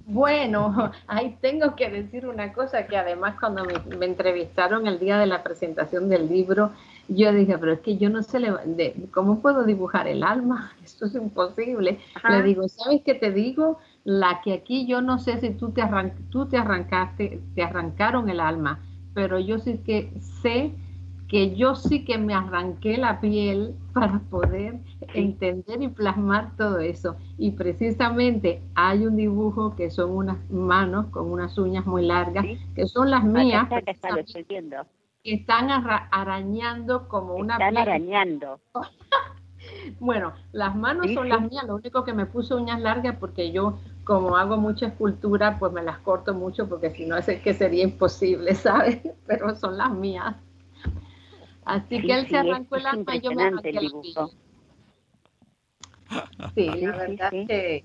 Bueno, ahí tengo que decir una cosa que además cuando me, me entrevistaron el día de la presentación del libro, yo dije, pero es que yo no sé de- cómo puedo dibujar el alma, esto es imposible. Ajá. Le digo, ¿sabes qué te digo? La que aquí yo no sé si tú te, arran- tú te arrancaste, te arrancaron el alma, pero yo sí que sé que yo sí que me arranqué la piel para poder entender y plasmar todo eso. Y precisamente hay un dibujo que son unas manos con unas uñas muy largas, Sí. que son las mías. está, acá está, lo precisamente. estoy viendo. Están arañando como una... Están arañando. bueno, las manos son las mías, lo único que me puso uñas largas porque yo como hago mucha escultura, pues me las corto mucho porque si no es que sería imposible, ¿sabes? Pero son las mías. Así que él se arrancó el alma y yo me arranqué el dibujo. Sí, la verdad que,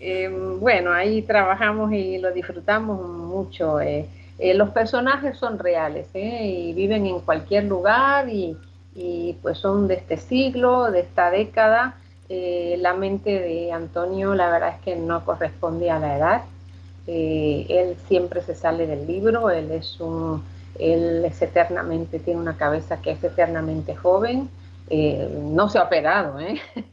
em, bueno, ahí trabajamos y lo disfrutamos mucho. Eh. Eh, los personajes son reales ¿eh? y viven en cualquier lugar y, y, pues son de este siglo, de esta década. la mente de Antonio la verdad es que no corresponde a la edad. él siempre se sale del libro, él es un, él es eternamente, tiene una cabeza que es eternamente joven, no se ha operado, ¿eh?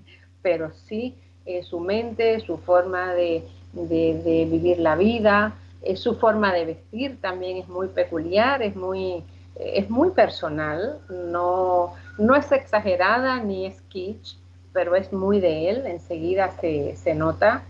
pero sí eh, su mente, su forma de, vivir la vida, eh, su forma de vestir también es muy peculiar, es muy, es muy personal, no, no es exagerada ni es kitsch, pero es muy de él, enseguida se, se nota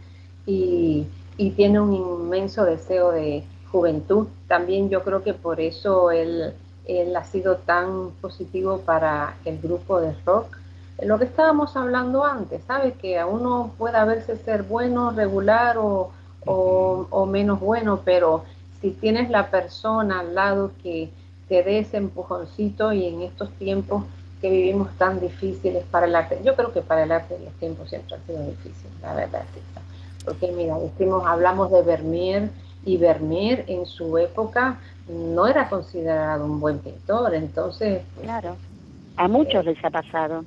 y, y, tiene un inmenso deseo de juventud. También yo creo que por eso él, él ha sido tan positivo para el grupo de rock lo que estábamos hablando antes, ¿sabes? Que a uno pueda verse ser bueno, regular o, o, menos bueno, pero si tienes la persona al lado que te dé ese empujoncito y en estos tiempos que vivimos tan difíciles para el arte, yo creo que para el arte los tiempos siempre han sido difíciles, la verdad. Porque mira, decimos, hablamos de Vermeer y Vermeer en su época no era considerado un buen pintor, entonces... Claro, a muchos les ha pasado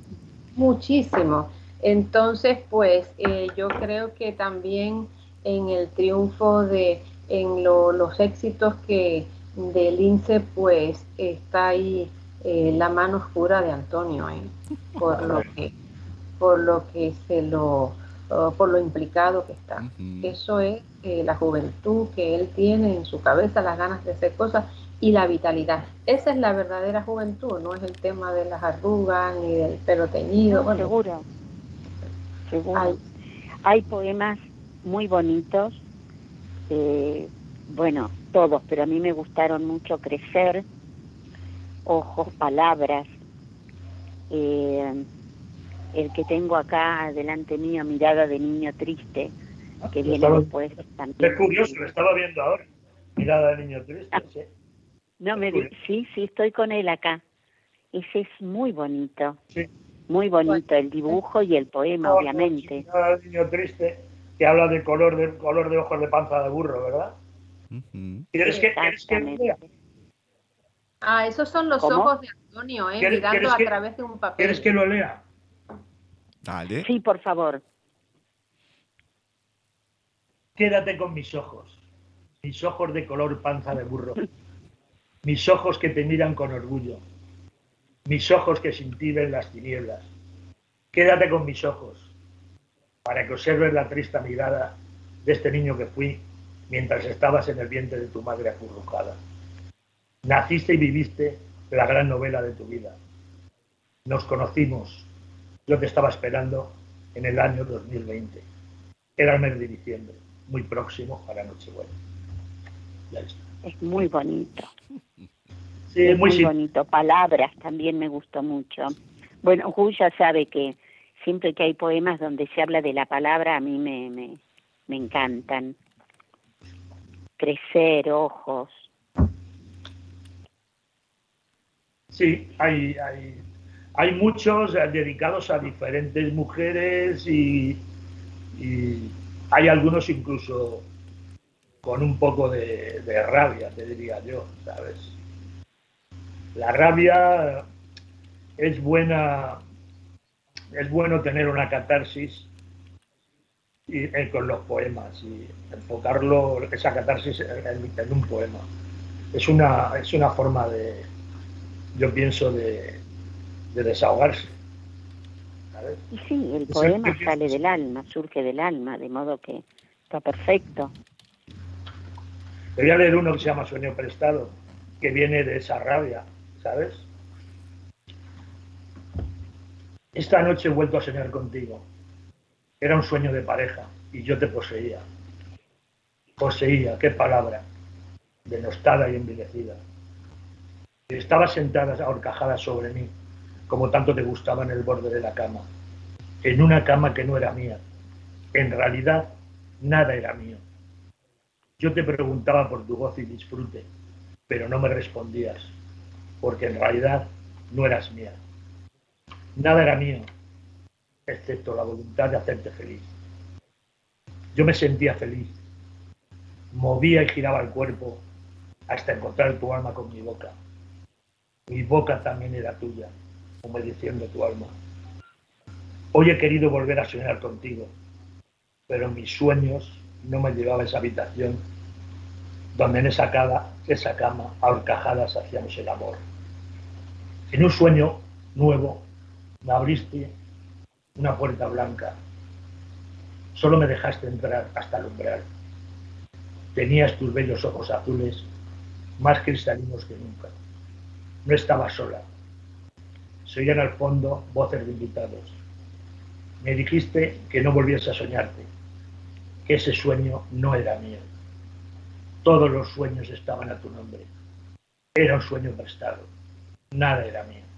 muchísimo. Entonces, pues eh, yo creo que también en el triunfo de, en los éxitos que de Lince, pues está ahí eh, la mano oscura de Antonio, ¿eh? por lo que, por lo que se lo, por lo implicado que está. Eso es la juventud que él tiene en su cabeza, las ganas de hacer cosas y la vitalidad. Esa es la verdadera juventud, no es el tema de las arrugas ni del pelo teñido. seguro. seguro. Hay, poemas muy bonitos, eh, bueno, todos, pero a mí me gustaron mucho Crecer, Ojos, Palabras, eh, el que tengo acá delante mío, Mirada de Niño Triste, que viene después también. Es curioso, lo estaba viendo ahora, Mirada de Niño Triste, ah. sí. No me sí, sí, estoy con él acá. Ese es muy bonito. Sí. Muy bonito el dibujo y el poema, obviamente. El niño triste que habla del color de color de ojos de panza de burro, ¿verdad? ¿Quieres, que, Ah, esos son los ojos de Antonio, ¿eh? mirando a través de un papel. ¿Quieres que lo lea? Dale. Sí, por favor. Quédate con mis ojos, mis ojos de color panza de burro. mis ojos que te miran con orgullo, mis ojos que sin ti ven las tinieblas. Quédate con mis ojos, para que observes la triste mirada de este niño que fui mientras estabas en el vientre de tu madre acurrucada. Naciste y viviste la gran novela de tu vida. Nos conocimos. Yo te estaba esperando en el año 2020. Era el mes de diciembre, muy próximo para Nochebuena. Ya está. Es muy bonito. Sí, es muy, bonito. Palabras también me gustó mucho. Bueno, Ju ya sabe que siempre que hay poemas donde se habla de la palabra, a mí me, me, me encantan. Crecer, ojos. Sí, hay, hay, hay muchos dedicados a diferentes mujeres y, hay algunos incluso con un poco de rabia, te diría yo, ¿sabes? La rabia es buena, es bueno tener una catarsis y, eh, con los poemas y enfocarlo, esa catarsis en, un poema. Es una, es una forma de, yo pienso, de, desahogarse. Y sí, el poema sale del alma, surge del alma, de modo que está perfecto. Te voy a leer uno que se llama Sueño Prestado, que viene de esa rabia, ¿sabes? Esta noche he vuelto a soñar contigo. Era un sueño de pareja y yo te poseía. Poseía, qué palabra, denostada y envilecida. Estaba sentada ahorcajada sobre mí, como tanto te gustaba en el borde de la cama, en una cama que no era mía. En realidad, nada era mío. Yo te preguntaba por tu gozo y disfrute, pero no me respondías, porque en realidad no eras mía. Nada era mío, excepto la voluntad de hacerte feliz. Yo me sentía feliz, movía y giraba el cuerpo hasta encontrar tu alma con mi boca. Mi boca también era tuya, humedeciendo tu alma. Hoy he querido volver a soñar contigo, pero mis sueños no me llevaba a esa habitación donde en esa, cama, esa cama, ahorcajadas, hacíamos el amor. En un sueño nuevo, me abriste una puerta blanca. Solo me dejaste entrar hasta el umbral. Tenías tus bellos ojos azules, más cristalinos que nunca. No estaba sola. Se oían al fondo voces de invitados. Me dijiste que no volviese a soñarte, que ese sueño no era mío. Todos los sueños estaban a tu nombre. Era un sueño prestado. Nada era mío.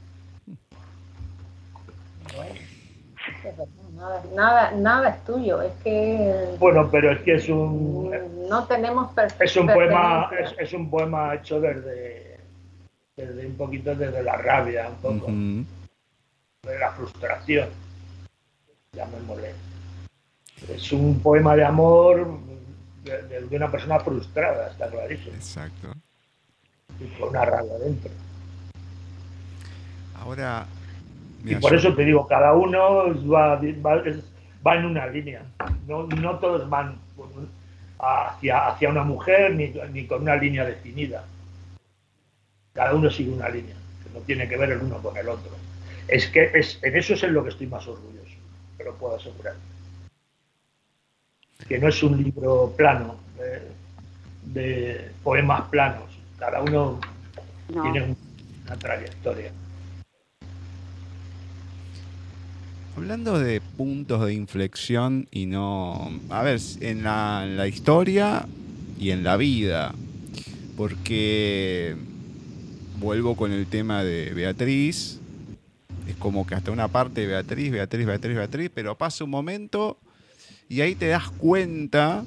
Nada, nada, nada es tuyo, es que... Bueno, pero es que es un... No tenemos Es un poema, es, un poema hecho desde, desde un poquito desde la rabia, un poco, de la frustración, llamémosle. Es un poema de amor de, de, una persona frustrada, está clarísimo. Exacto. Y con una rabia dentro. Ahora, y por eso te digo, cada uno va, va, en una línea. No, no todos van hacia, hacia una mujer ni, ni, con una línea definida. Cada uno sigue una línea, que no tiene que ver el uno con el otro. Es que es, en eso es en lo que estoy más orgulloso, te lo puedo asegurar. Que no es un libro plano, de, poemas planos. Cada uno tiene una trayectoria. Hablando de puntos de inflexión y no... A ver, en la, historia y en la vida, porque vuelvo con el tema de Beatriz, es como que hasta una parte de Beatriz, Beatriz, Beatriz, Beatriz, pero pasa un momento y ahí te das cuenta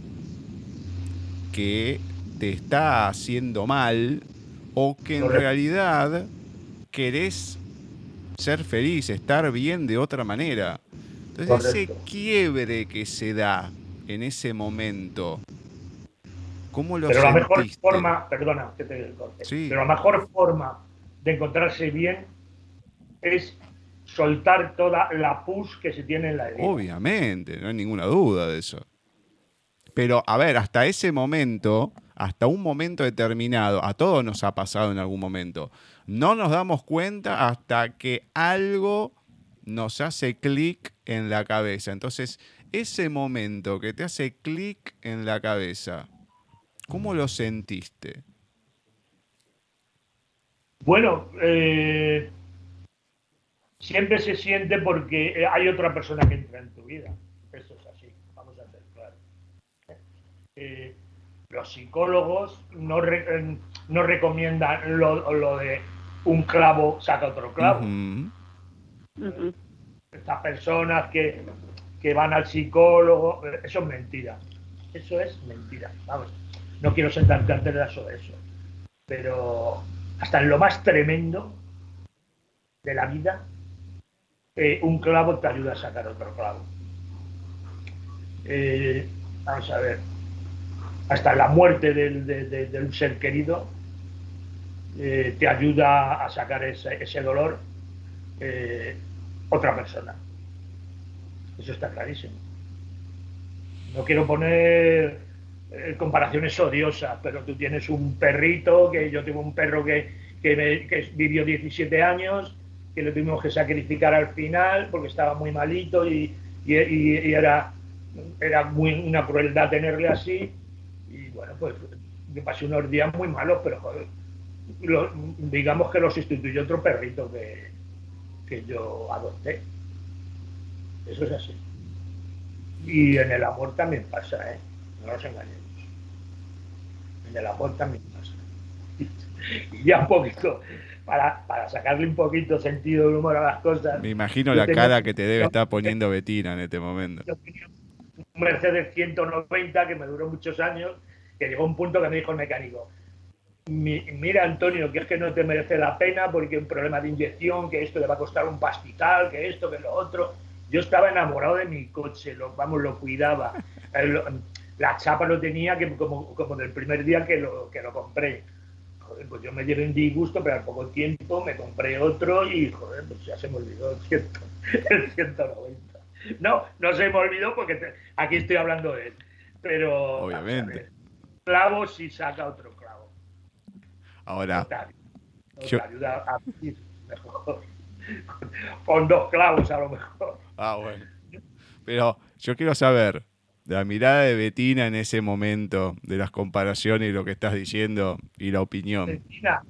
que te está haciendo mal o que en realidad querés ser feliz, estar bien de otra manera. Entonces ese quiebre que se da en ese momento, ¿cómo lo Pero la mejor forma, perdona que te corte, pero la mejor forma de encontrarse bien es soltar toda la pus que se tiene en la herida. Obviamente, no hay ninguna duda de eso. Pero, a ver, hasta ese momento, hasta un momento determinado, a todos nos ha pasado en algún momento. No nos damos cuenta hasta que algo nos hace clic en la cabeza. Entonces, ese momento que te hace clic en la cabeza, ¿cómo lo sentiste? Bueno, eh, siempre se siente porque hay otra persona que entra en tu vida. Eso es así, vamos a ser claros. Eh, los psicólogos no, no recomiendan lo de un clavo saca otro clavo. Estas personas que, van al psicólogo, eso es mentira. Eso es mentira. Vamos, no quiero sentarte antes de sobre eso. Pero hasta en lo más tremendo de la vida, eh, un clavo te ayuda a sacar otro clavo. Eh, vamos a ver, hasta la muerte de un ser querido eh, te ayuda a sacar ese, dolor eh, otra persona. Eso está clarísimo. No quiero poner eh, comparaciones odiosas, pero tú tienes un perrito, que yo tengo un perro que, que, vivió 17 años, que le tuvimos que sacrificar al final porque estaba muy malito y, era, era muy, una crueldad tenerle así. Y bueno, pues me pasé unos días muy malos, pero joder, digamos que lo sustituyó otro perrito que, que yo adopté. Eso es así. Y en el amor también pasa, ¿eh? No nos engañemos. En el amor también pasa. y ya un poquito para, para sacarle un poquito sentido de humor a las cosas. Me imagino la tengo- cara que te debe estar poniendo Betina en este momento. Yo tenía un Mercedes 190 que me duró muchos años, que llegó un punto que me dijo el mecánico, "Mi- mira Antonio, que es que no te merece la pena porque hay un problema de inyección, que esto le va a costar un pastizal, que esto, que lo otro. Yo estaba enamorado de mi coche, lo, vamos, lo cuidaba. La chapa lo tenía que, como, como del primer día que lo, que lo compré. Joder, pues yo me llevé un disgusto, pero al poco tiempo me compré otro y, joder, pues ya se me olvidó el, ciento- el 190. No, no se me olvidó porque te- aquí estoy hablando de él. Pero. Obviamente. vamos a ver, Clavo si saca otro. Ahora, Yo- a vivir mejor. Con, dos clavos a lo mejor. ah, bueno. Pero yo quiero saber, de la mirada de Betina en ese momento, de las comparaciones y lo que estás diciendo y la opinión. Betina,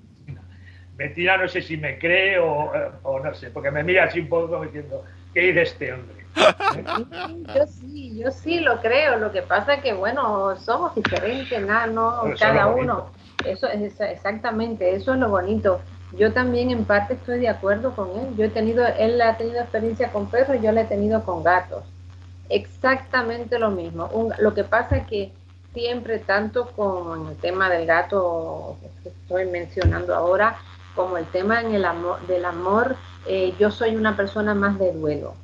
Betina no sé si me cree o, o no sé, porque me mira así un poco como diciendo, ¿qué dice este hombre? Yo sí, yo sí lo creo. Lo que pasa es que, bueno, somos diferentes, nada, no, Pero cada uno. Eso es exa- exactamente, eso es lo bonito. Yo también en parte estoy de acuerdo con él. Yo he tenido, él ha tenido experiencia con perros, yo la he tenido con gatos. Exactamente lo mismo. Un- lo que pasa es que siempre, tanto con el tema del gato que estoy mencionando ahora, como el tema en el amor, del amor, eh, yo soy una persona más de duelo.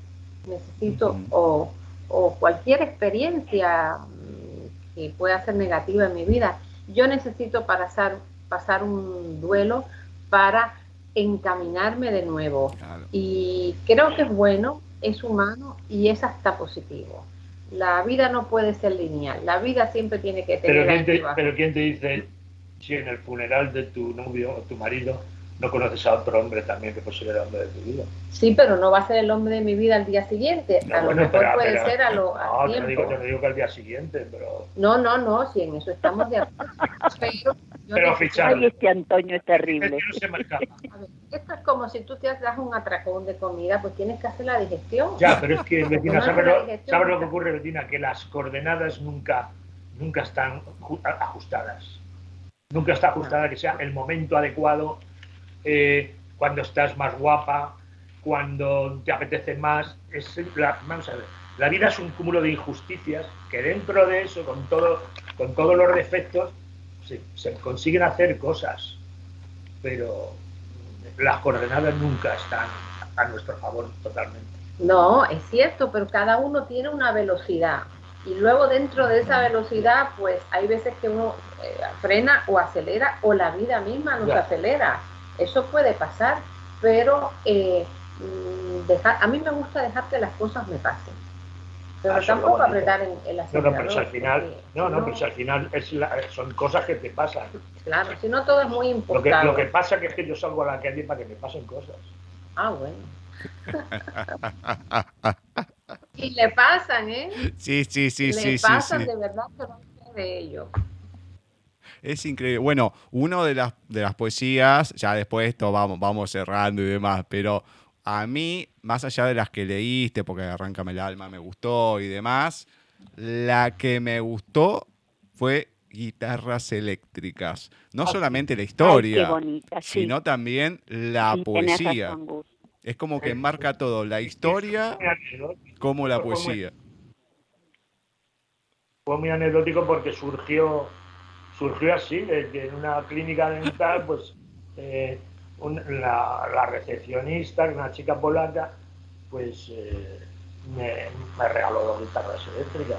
Necesito o, o cualquier experiencia mm, que pueda ser negativa en mi vida, yo necesito pasar, pasar un duelo para encaminarme de nuevo. Claro. Y creo que es bueno, es humano y es hasta positivo. La vida no puede ser lineal, la vida siempre tiene que Pero tener ¿quién, te, altibajos. pero ¿quién te dice si en el funeral de tu novio o tu marido no conoces a otro hombre también que puede ser el hombre de tu vida? Sí, pero no va a ser el hombre de mi vida al día siguiente. No, a lo bueno, mejor pero- puede pero- ser a lo a No, te lo digo, te lo digo que al día siguiente, pero... No, no, no, sí, en eso estamos de acuerdo. Pero, yo Pero fichar- Ay, este Antonio es terrible. no se esto es como si tú te das un atracón de comida, pues tienes que hacer la digestión. Ya, pero es que, Betina, No, ¿sabes lo, sabes lo que ocurre, Betina? Que las coordenadas nunca, nunca están ajustadas. Nunca está ajustada que sea el momento adecuado, eh, cuando estás más guapa, cuando te apetece más. Es la, vamos a ver, la vida es un cúmulo de injusticias que dentro de eso, con, todo, con todos los defectos, se, se consiguen hacer cosas. Pero las coordenadas nunca están a nuestro favor totalmente. No, es cierto, pero cada uno tiene una velocidad. Y luego dentro de esa velocidad, pues hay veces que uno eh, frena o acelera o la vida misma nos Ya. acelera. Eso puede pasar, pero eh, mm, dejar, a mí me gusta dejar que las cosas me pasen. Pero Ah, tampoco apretar en el No, acelerador. no, pero si al final, no, no, pero si al final es la- son cosas que te pasan. Claro, si no todo es muy Lo que, importante. lo que pasa que es que yo salgo a la calle para que me pasen cosas. Ah, bueno. y le pasan, ¿eh? Sí, sí, sí, le sí, sí, pasan sí. de verdad que no sé de ello. Es increíble. Bueno, uno de las, de las poesías, ya después esto vamos, vamos cerrando y demás, pero a mí, más allá de las que leíste, porque Arráncame el alma me gustó y demás, la que me gustó fue Guitarras Eléctricas. No solamente la historia, bonita, sí. sino también la Sí, poesía. razón. Es como que enmarca todo, la historia como la poesía. Fue muy anecdótico porque surgió, surgió así, de que en una clínica dental, pues eh, un- la, la recepcionista, una chica polaca, pues eh, me, me regaló dos guitarras eléctricas.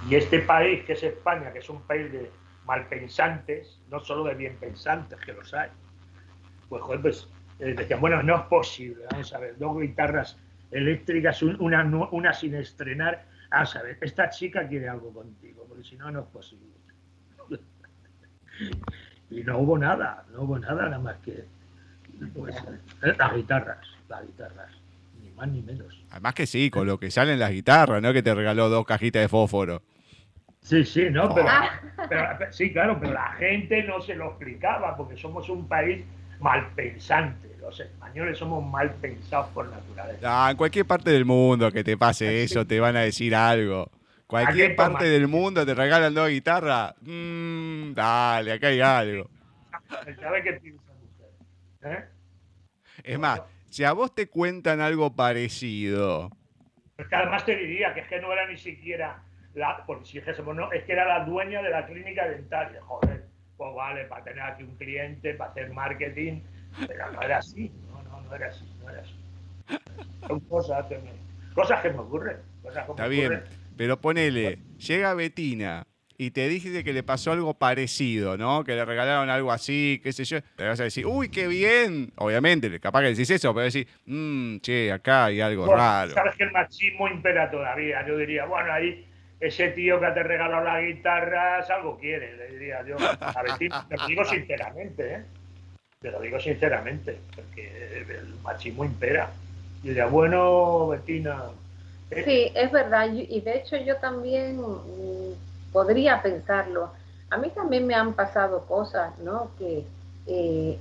Y este país, que es España, que es un país de malpensantes, no solo de bien pensantes, que los hay, pues joder, pues eh, decían, bueno, no es posible, vamos a ver, dos guitarras eléctricas, un- una, una sin estrenar, a ver, esta chica quiere algo contigo, porque si no, no es posible. Y no hubo nada, no hubo nada, nada más que pues, eh, las guitarras, las guitarras, ni más ni menos. Además que sí, con lo que salen las guitarras, ¿no? Que te regaló dos cajitas de fósforo. Sí, sí, no, pero, Ah. pero- sí, claro, pero la gente no se lo explicaba porque somos un país malpensante. Los españoles somos mal pensados por naturaleza. Ah, en cualquier parte del mundo que te pase Así. eso, te van a decir algo. Cualquier parte toma. del mundo te regalan dos guitarras. Mm, dale, acá hay algo. ¿Eh? Es más, si a vos te cuentan algo parecido. Es que además te diría que es que no era ni siquiera la, porque si dijésemos no, es que era la dueña de la clínica dentaria, joder, pues vale, para tener aquí un cliente, para hacer marketing, pero no era así, no, no, no era así, no era así. Son cosas que me, cosas que me ocurren. Cosas que Está me bien, ocurren. Pero ponele, llega Betina y te dice que le pasó algo parecido, ¿no? Que le regalaron algo así, qué sé yo. Te vas a decir, uy, qué bien. Obviamente, capaz que decís eso, pero decís, mmm, che, acá hay algo Bueno, raro. Sabes que el machismo impera todavía. Yo diría, bueno, ahí ese tío que te regaló la guitarra, algo quiere, le diría yo. A sí, te lo digo sinceramente, ¿eh? Te lo digo sinceramente, porque el, el machismo impera. Yo diría, bueno, Betina. Eh, Sí, es verdad, y de hecho yo también mm, podría pensarlo. A mí también me han pasado cosas, ¿no? Que, eh,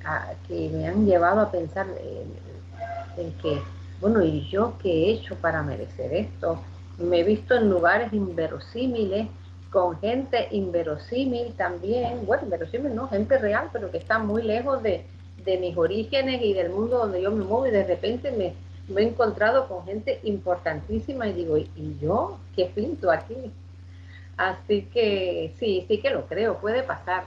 que me han llevado a pensar en, en que, bueno, ¿y yo qué he hecho para merecer esto? Me he visto en lugares inverosímiles, con gente inverosímil también, bueno, inverosímil no, gente real, pero que está muy lejos de, de mis orígenes y del mundo donde yo me muevo y de repente me, me he encontrado con gente importantísima y digo, ¿y yo qué pinto aquí? Así que sí, sí que lo creo, puede pasar.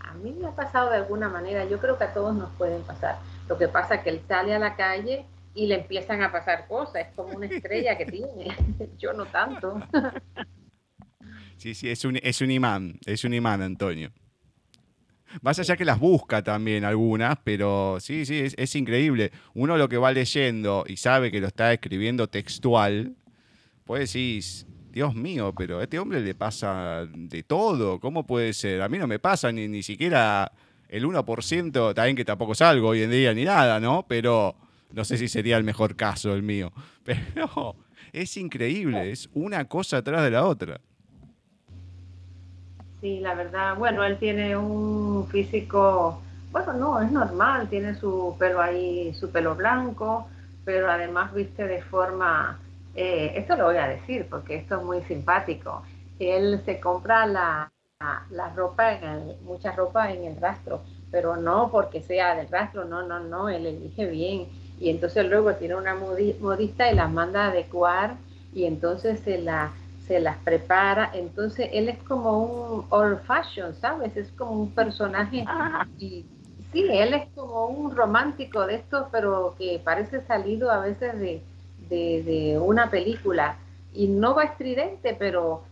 A mí me ha pasado de alguna manera, yo creo que a todos nos pueden pasar. Lo que pasa es que él sale a la calle y le empiezan a pasar cosas, es como una estrella que tiene, yo no tanto. Sí, sí, es un, es un imán, es un imán, Antonio. Más allá que las busca también algunas, pero sí, sí, es, increíble. Uno lo que va leyendo y sabe que lo está escribiendo textual, pues decís, Dios mío, pero a este hombre le pasa de todo. ¿Cómo puede ser? A mí no me pasa ni, ni siquiera el 1%, también que tampoco salgo hoy en día ni nada, ¿no? Pero no sé si sería el mejor caso el mío. Pero es increíble, es una cosa atrás de la otra. Sí, la verdad, bueno, él tiene un físico, bueno, no, es normal, tiene su pelo ahí, su pelo blanco, pero además viste de forma, eh, esto lo voy a decir porque esto es muy simpático, él se compra la, la, la ropa, en mucha ropa en el rastro, pero no porque sea del rastro, no, no, no, él elige bien. Y entonces luego tiene una modi- modista y las manda a adecuar y entonces se la se las prepara, entonces él es como un old fashion, ¿sabes? Es como un personaje y sí, él es como un romántico de estos, pero que parece salido a veces de, de, de una película y no va estridente, pero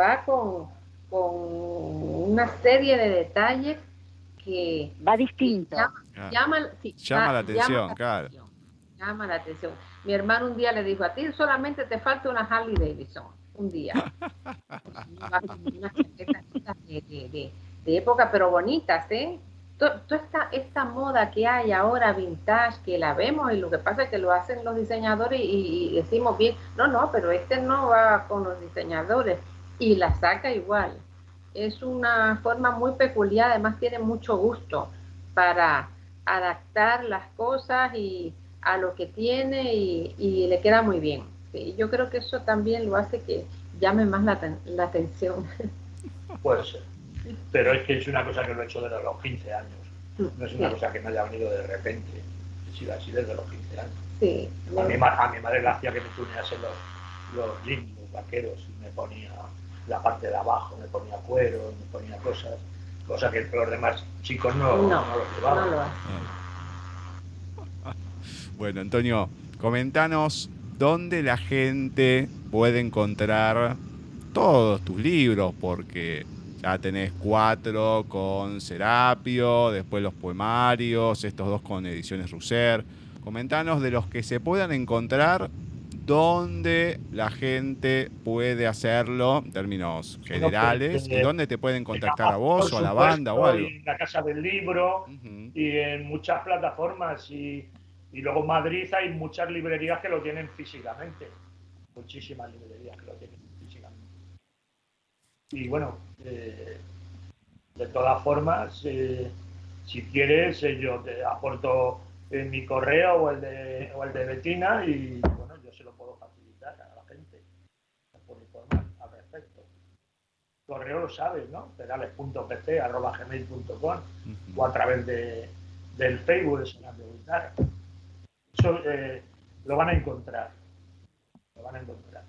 va con, con una serie de detalles que Va distinto. llama, llama- sí, Llama va- la atención, claro. atención, llama la atención. Mi hermano un día le dijo, a ti solamente te falta una Harley Davidson, un día. De, época, pero bonitas, ¿eh? To- Toda esta, esta moda que hay ahora vintage, que la vemos y lo que pasa es que lo hacen los diseñadores y, y decimos bien, no, no, pero este no va con los diseñadores y la saca igual. Es una forma muy peculiar, además tiene mucho gusto para adaptar las cosas y a lo que tiene y le queda muy bien. Sí, yo creo que eso también lo hace que llame más la, aten- la atención. Puede ser. Pero es que es una cosa que lo he hecho desde los 15 años. No es una Sí. cosa que me haya venido de repente. He sido así desde los 15 años. Sí, A mi, ma- a mi madre le hacía que me tunease los, los jeans, los vaqueros, y me ponía la parte de abajo, me ponía cuero, me ponía cosas, cosa que los demás chicos no, no, no lo llevaban. no lo hace. Bueno, Antonio, comentanos dónde la gente puede encontrar todos tus libros, porque ya tenés cuatro con Serapio, después los poemarios, estos dos con ediciones Russer. Comentanos de los que se puedan encontrar, dónde la gente puede hacerlo, en términos generales, y dónde te pueden contactar a vos o a la banda o algo. En la Casa del Libro y en muchas plataformas. Y, y luego en Madrid hay muchas librerías que lo tienen físicamente. Muchísimas librerías que lo tienen físicamente. Y bueno, eh, de todas formas, eh, si quieres, eh, yo te aporto eh, mi correo o el, de, o el de Betina y bueno, yo se lo puedo facilitar a la gente. Se puede informar al respecto. Correo lo sabes, ¿no? pedales.pc.gmail.com o a través de, del Facebook de Sonando Guitarra. Eso eh, lo van a encontrar. Lo van a encontrar.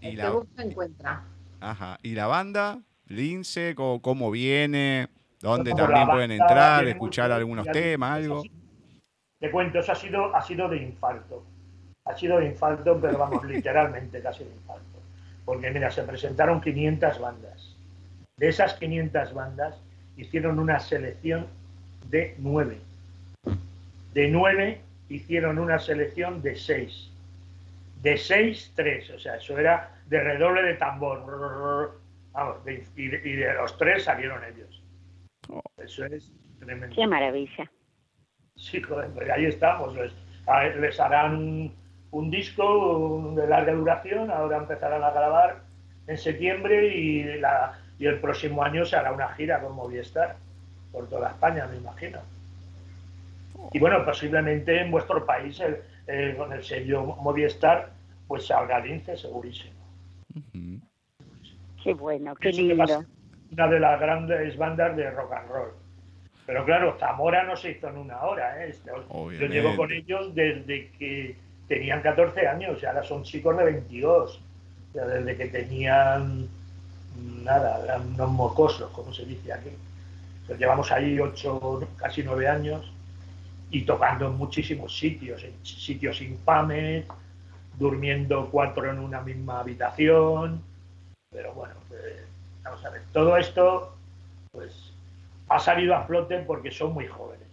y la... busca encuentra. Ajá. ¿Y la banda? Lince, ¿cómo, viene? ¿Dónde también pueden entrar, escuchar algunos temas, algo? Te cuento, eso ha sido, ha sido de infarto. Ha sido de infarto, pero vamos, literalmente casi de infarto. Porque mira, se presentaron 500 bandas. De esas 500 bandas hicieron una selección de 9. De 9 hicieron una selección de 6. De 6, 3. O sea, eso era de redoble de tambor. Vamos, y, de, los tres salieron ellos. Oh. Eso es tremendo. Qué maravilla. Sí, joder, pues ahí estamos. Les, harán un, disco de larga duración, ahora empezarán a grabar en septiembre y, la, y el próximo año se hará una gira con Movistar por toda España, me imagino. Y bueno, posiblemente en vuestro país, con el sello Movistar, pues salga Lince, segurísimo. Qué bueno, qué lindo. Una de las grandes bandas de rock and roll. Pero claro, Zamora no se hizo en una hora. ¿eh? Yo llevo con ellos desde que tenían 14 años y ahora son chicos de 22. desde que tenían nada, eran unos mocosos, como se dice aquí. Pero llevamos ahí 8, casi 9 años y tocando en muchísimos sitios, en sitios infames, durmiendo cuatro en una misma habitación. Pero bueno, pues, vamos a ver, todo esto pues ha salido a flote porque son muy jóvenes.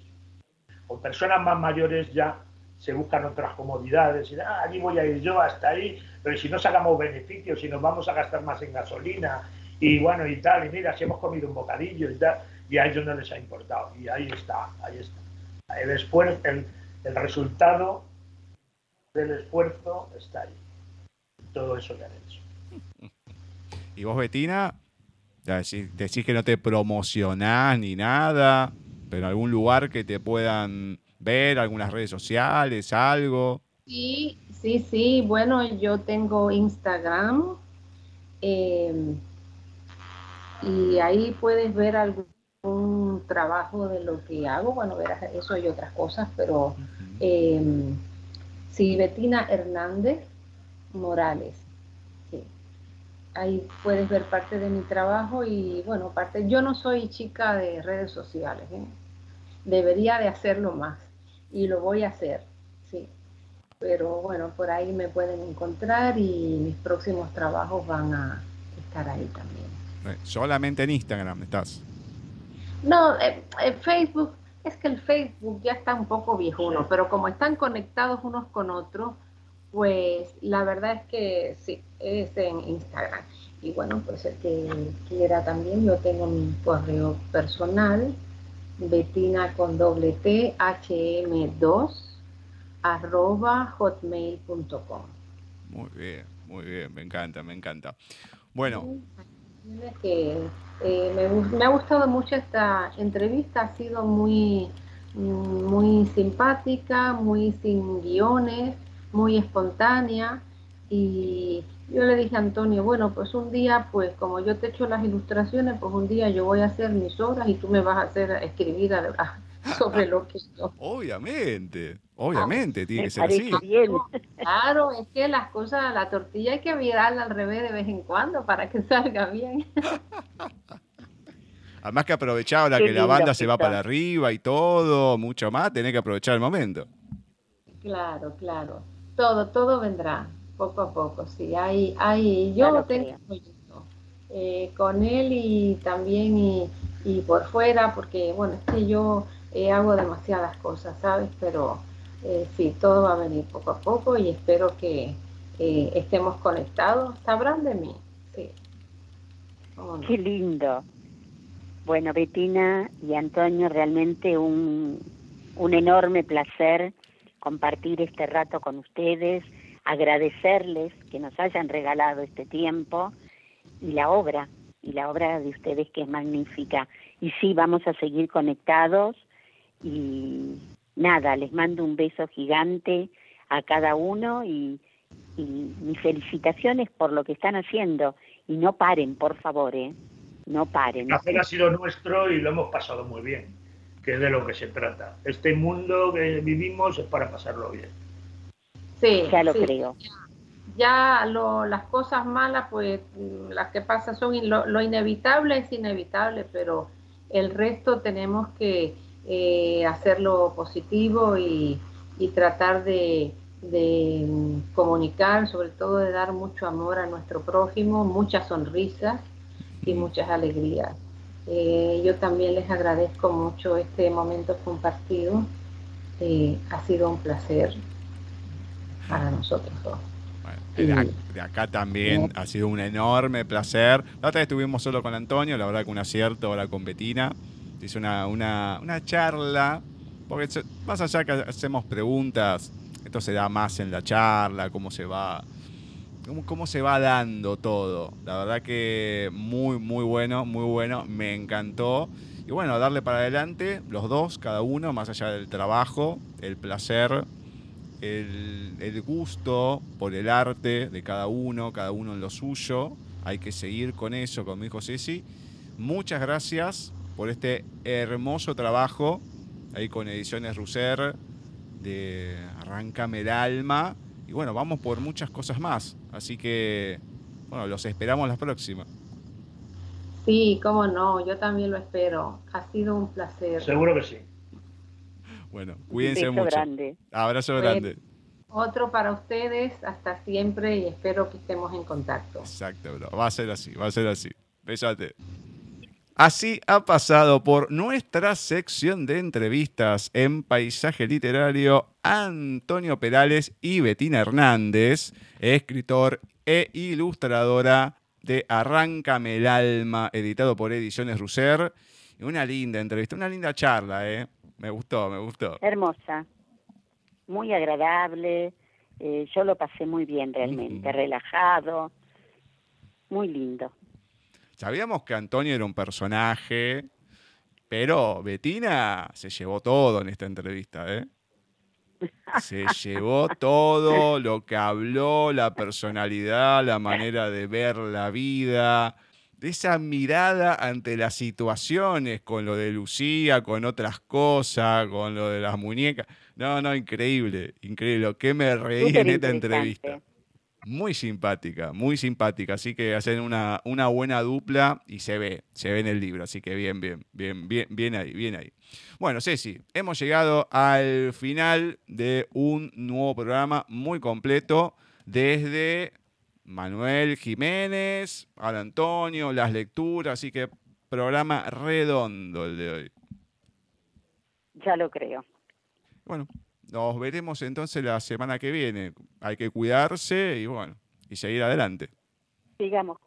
O personas más mayores ya se buscan otras comodidades y ah, allí voy a ir yo hasta ahí, pero si no sacamos beneficios, si nos vamos a gastar más en gasolina y bueno y tal, y mira, si hemos comido un bocadillo y tal, y a ellos no les ha importado. Y ahí está, ahí está. El esfuerzo, el, el resultado del esfuerzo está ahí. Todo eso que han hecho. Y vos, Betina, decís, que no te promocionás ni nada, pero algún lugar que te puedan ver, algunas redes sociales, algo. Sí, sí, sí. Bueno, yo tengo Instagram em, y ahí puedes ver algún trabajo de lo que hago. Bueno, verás eso y otras cosas, pero eh, sí, Betina Hernández Morales ahí puedes ver parte de mi trabajo y bueno, parte, yo no soy chica de redes sociales, ¿eh? debería de hacerlo más y lo voy a hacer, sí. Pero bueno, por ahí me pueden encontrar y mis próximos trabajos van a estar ahí también. Eh, solamente en Instagram estás. No, eh, Facebook, es que el Facebook ya está un poco viejuno, pero como están conectados unos con otros, pues la verdad es que sí, es en Instagram. Y bueno, pues el que quiera también, yo tengo mi correo personal, betina con doble T, hm2, arroba hotmail.com. Muy bien, muy bien, me encanta, me encanta. Bueno. Que, eh, me, me, ha gustado mucho esta entrevista, ha sido muy, mm, muy simpática, muy sin guiones muy espontánea. Y yo le dije a Antonio, bueno, pues un día, pues como yo te echo las ilustraciones, pues un día yo voy a hacer mis obras y tú me vas a hacer escribir sobre lo que yo. Obviamente, obviamente, tiene que ser así. Claro, es que las cosas, la tortilla hay que virarla al revés de vez en cuando para que salga bien. Además que aprovechaba la que la banda se va para arriba y todo, mucho más, tenés que aprovechar el momento. Claro, claro todo, todo vendrá poco a poco, sí. Hay, hay, yo tengo eh, con él y también y, por fuera, porque bueno, es que yo eh, hago demasiadas cosas, ¿sabes? Pero eh, sí, todo va a venir poco a poco y espero que estemos conectados. Sabrán de mí, sí. Qué lindo. Bueno, Betina y Antonio, realmente un, un enorme placer compartir este rato con ustedes, agradecerles que nos hayan regalado este tiempo y la obra, y la obra de ustedes que es magnífica. Y sí, vamos a seguir conectados y nada, les mando un beso gigante a cada uno y, mis felicitaciones por lo que están haciendo. Y no paren, por favor, ¿eh? No paren. El hacer ha sido nuestro y lo hemos pasado muy bien que es de lo que se trata. Este mundo que vivimos es para pasarlo bien. Sí, ya lo sí. creo. Ya lo, las cosas malas, pues las que pasan son in- lo, lo inevitable es inevitable, pero el resto tenemos que eh, hacerlo positivo y, y tratar de, de, mm, comunicar, sobre todo de dar mucho amor a nuestro prójimo, muchas sonrisas y muchas alegrías. Eh, yo también les agradezco mucho este momento compartido. Eh, ha sido un placer para nosotros dos. Bueno, de acá también ha sido un enorme placer. La otra vez estuvimos solo con Antonio, la verdad que un acierto ahora con Betina. Hizo una, una, charla, porque más allá que hacemos preguntas, esto se da más en la charla, cómo se va, cómo, cómo se va dando todo. La verdad que muy, muy bueno, muy bueno, me encantó. Y bueno, darle para adelante, los dos, cada uno, más allá del trabajo, el placer, el, el gusto por el arte de cada uno, cada uno en lo suyo. Hay que seguir con eso, como dijo Ceci. Muchas gracias por este hermoso trabajo ahí con Ediciones Ruser de Arráncame el alma. Y bueno, vamos por muchas cosas más. Así que, bueno, los esperamos la próxima. Sí, cómo no, yo también lo espero. Ha sido un placer. Seguro que sí. Bueno, cuídense beso mucho. grande. Abrazo Bueno. grande. Otro para ustedes, hasta siempre y espero que estemos en contacto. Exacto, bro. Va a ser así, va a ser así. Besate. Así ha pasado por nuestra sección de entrevistas en paisaje literario Antonio Perales y Betina Hernández, escritor e ilustradora de Arráncame el alma, editado por Ediciones Ruser. Y una linda entrevista, una linda charla, ¿eh? Me gustó, me gustó. Hermosa, muy agradable. eh, yo lo pasé muy bien realmente, relajado, muy lindo. Sabíamos que Antonio era un personaje, pero Betina se llevó todo en esta entrevista, ¿eh? Se llevó todo lo que habló, la personalidad, la manera de ver la vida, esa mirada ante las situaciones, con lo de Lucía, con otras cosas, con lo de las muñecas. No, no, increíble, increíble. Que me reí Súper en esta entrevista. Muy simpática, muy simpática. Así que hacen una, una buena dupla y se ve, se ve en el libro. Así que bien, bien, bien, bien, bien ahí, bien ahí. Bueno, Ceci, hemos llegado al final de un nuevo programa muy completo desde Manuel Jiménez, al Antonio, las lecturas. Así que programa redondo el de hoy. Ya lo creo. Bueno, nos veremos entonces la semana que viene. Hay que cuidarse y bueno, y seguir adelante. Sigamos,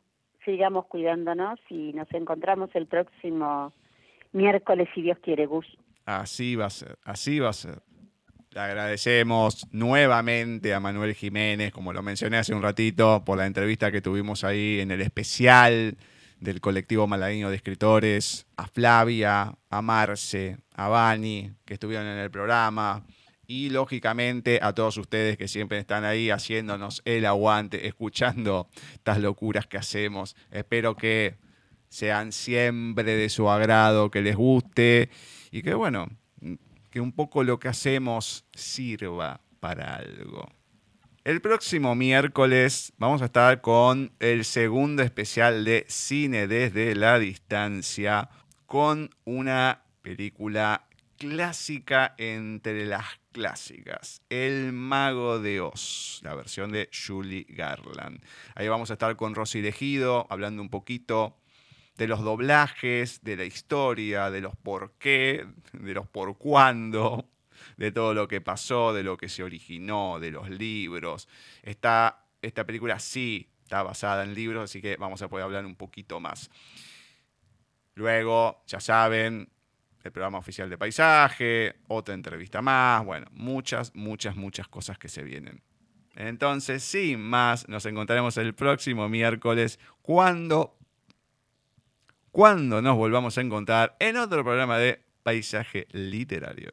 sigamos cuidándonos y nos encontramos el próximo miércoles, si Dios quiere, Gus. Así va a ser, así va a ser. Le agradecemos nuevamente a Manuel Jiménez, como lo mencioné hace un ratito, por la entrevista que tuvimos ahí en el especial del colectivo malagueño de escritores, a Flavia, a Marce, a Vani, que estuvieron en el programa, y lógicamente a todos ustedes que siempre están ahí haciéndonos el aguante, escuchando estas locuras que hacemos. Espero que sean siempre de su agrado, que les guste y que bueno, que un poco lo que hacemos sirva para algo. El próximo miércoles vamos a estar con el segundo especial de Cine desde la distancia, con una película clásica entre las clásicas, El Mago de Oz, la versión de Julie Garland. Ahí vamos a estar con Rosy Legido, hablando un poquito de los doblajes, de la historia, de los por qué, de los por cuándo, de todo lo que pasó, de lo que se originó, de los libros. Esta, esta película sí está basada en libros, así que vamos a poder hablar un poquito más. Luego, ya saben, el programa oficial de paisaje, otra entrevista más, bueno, muchas, muchas, muchas cosas que se vienen. Entonces, sin más, nos encontraremos el próximo miércoles cuando, cuando nos volvamos a encontrar en otro programa de paisaje literario.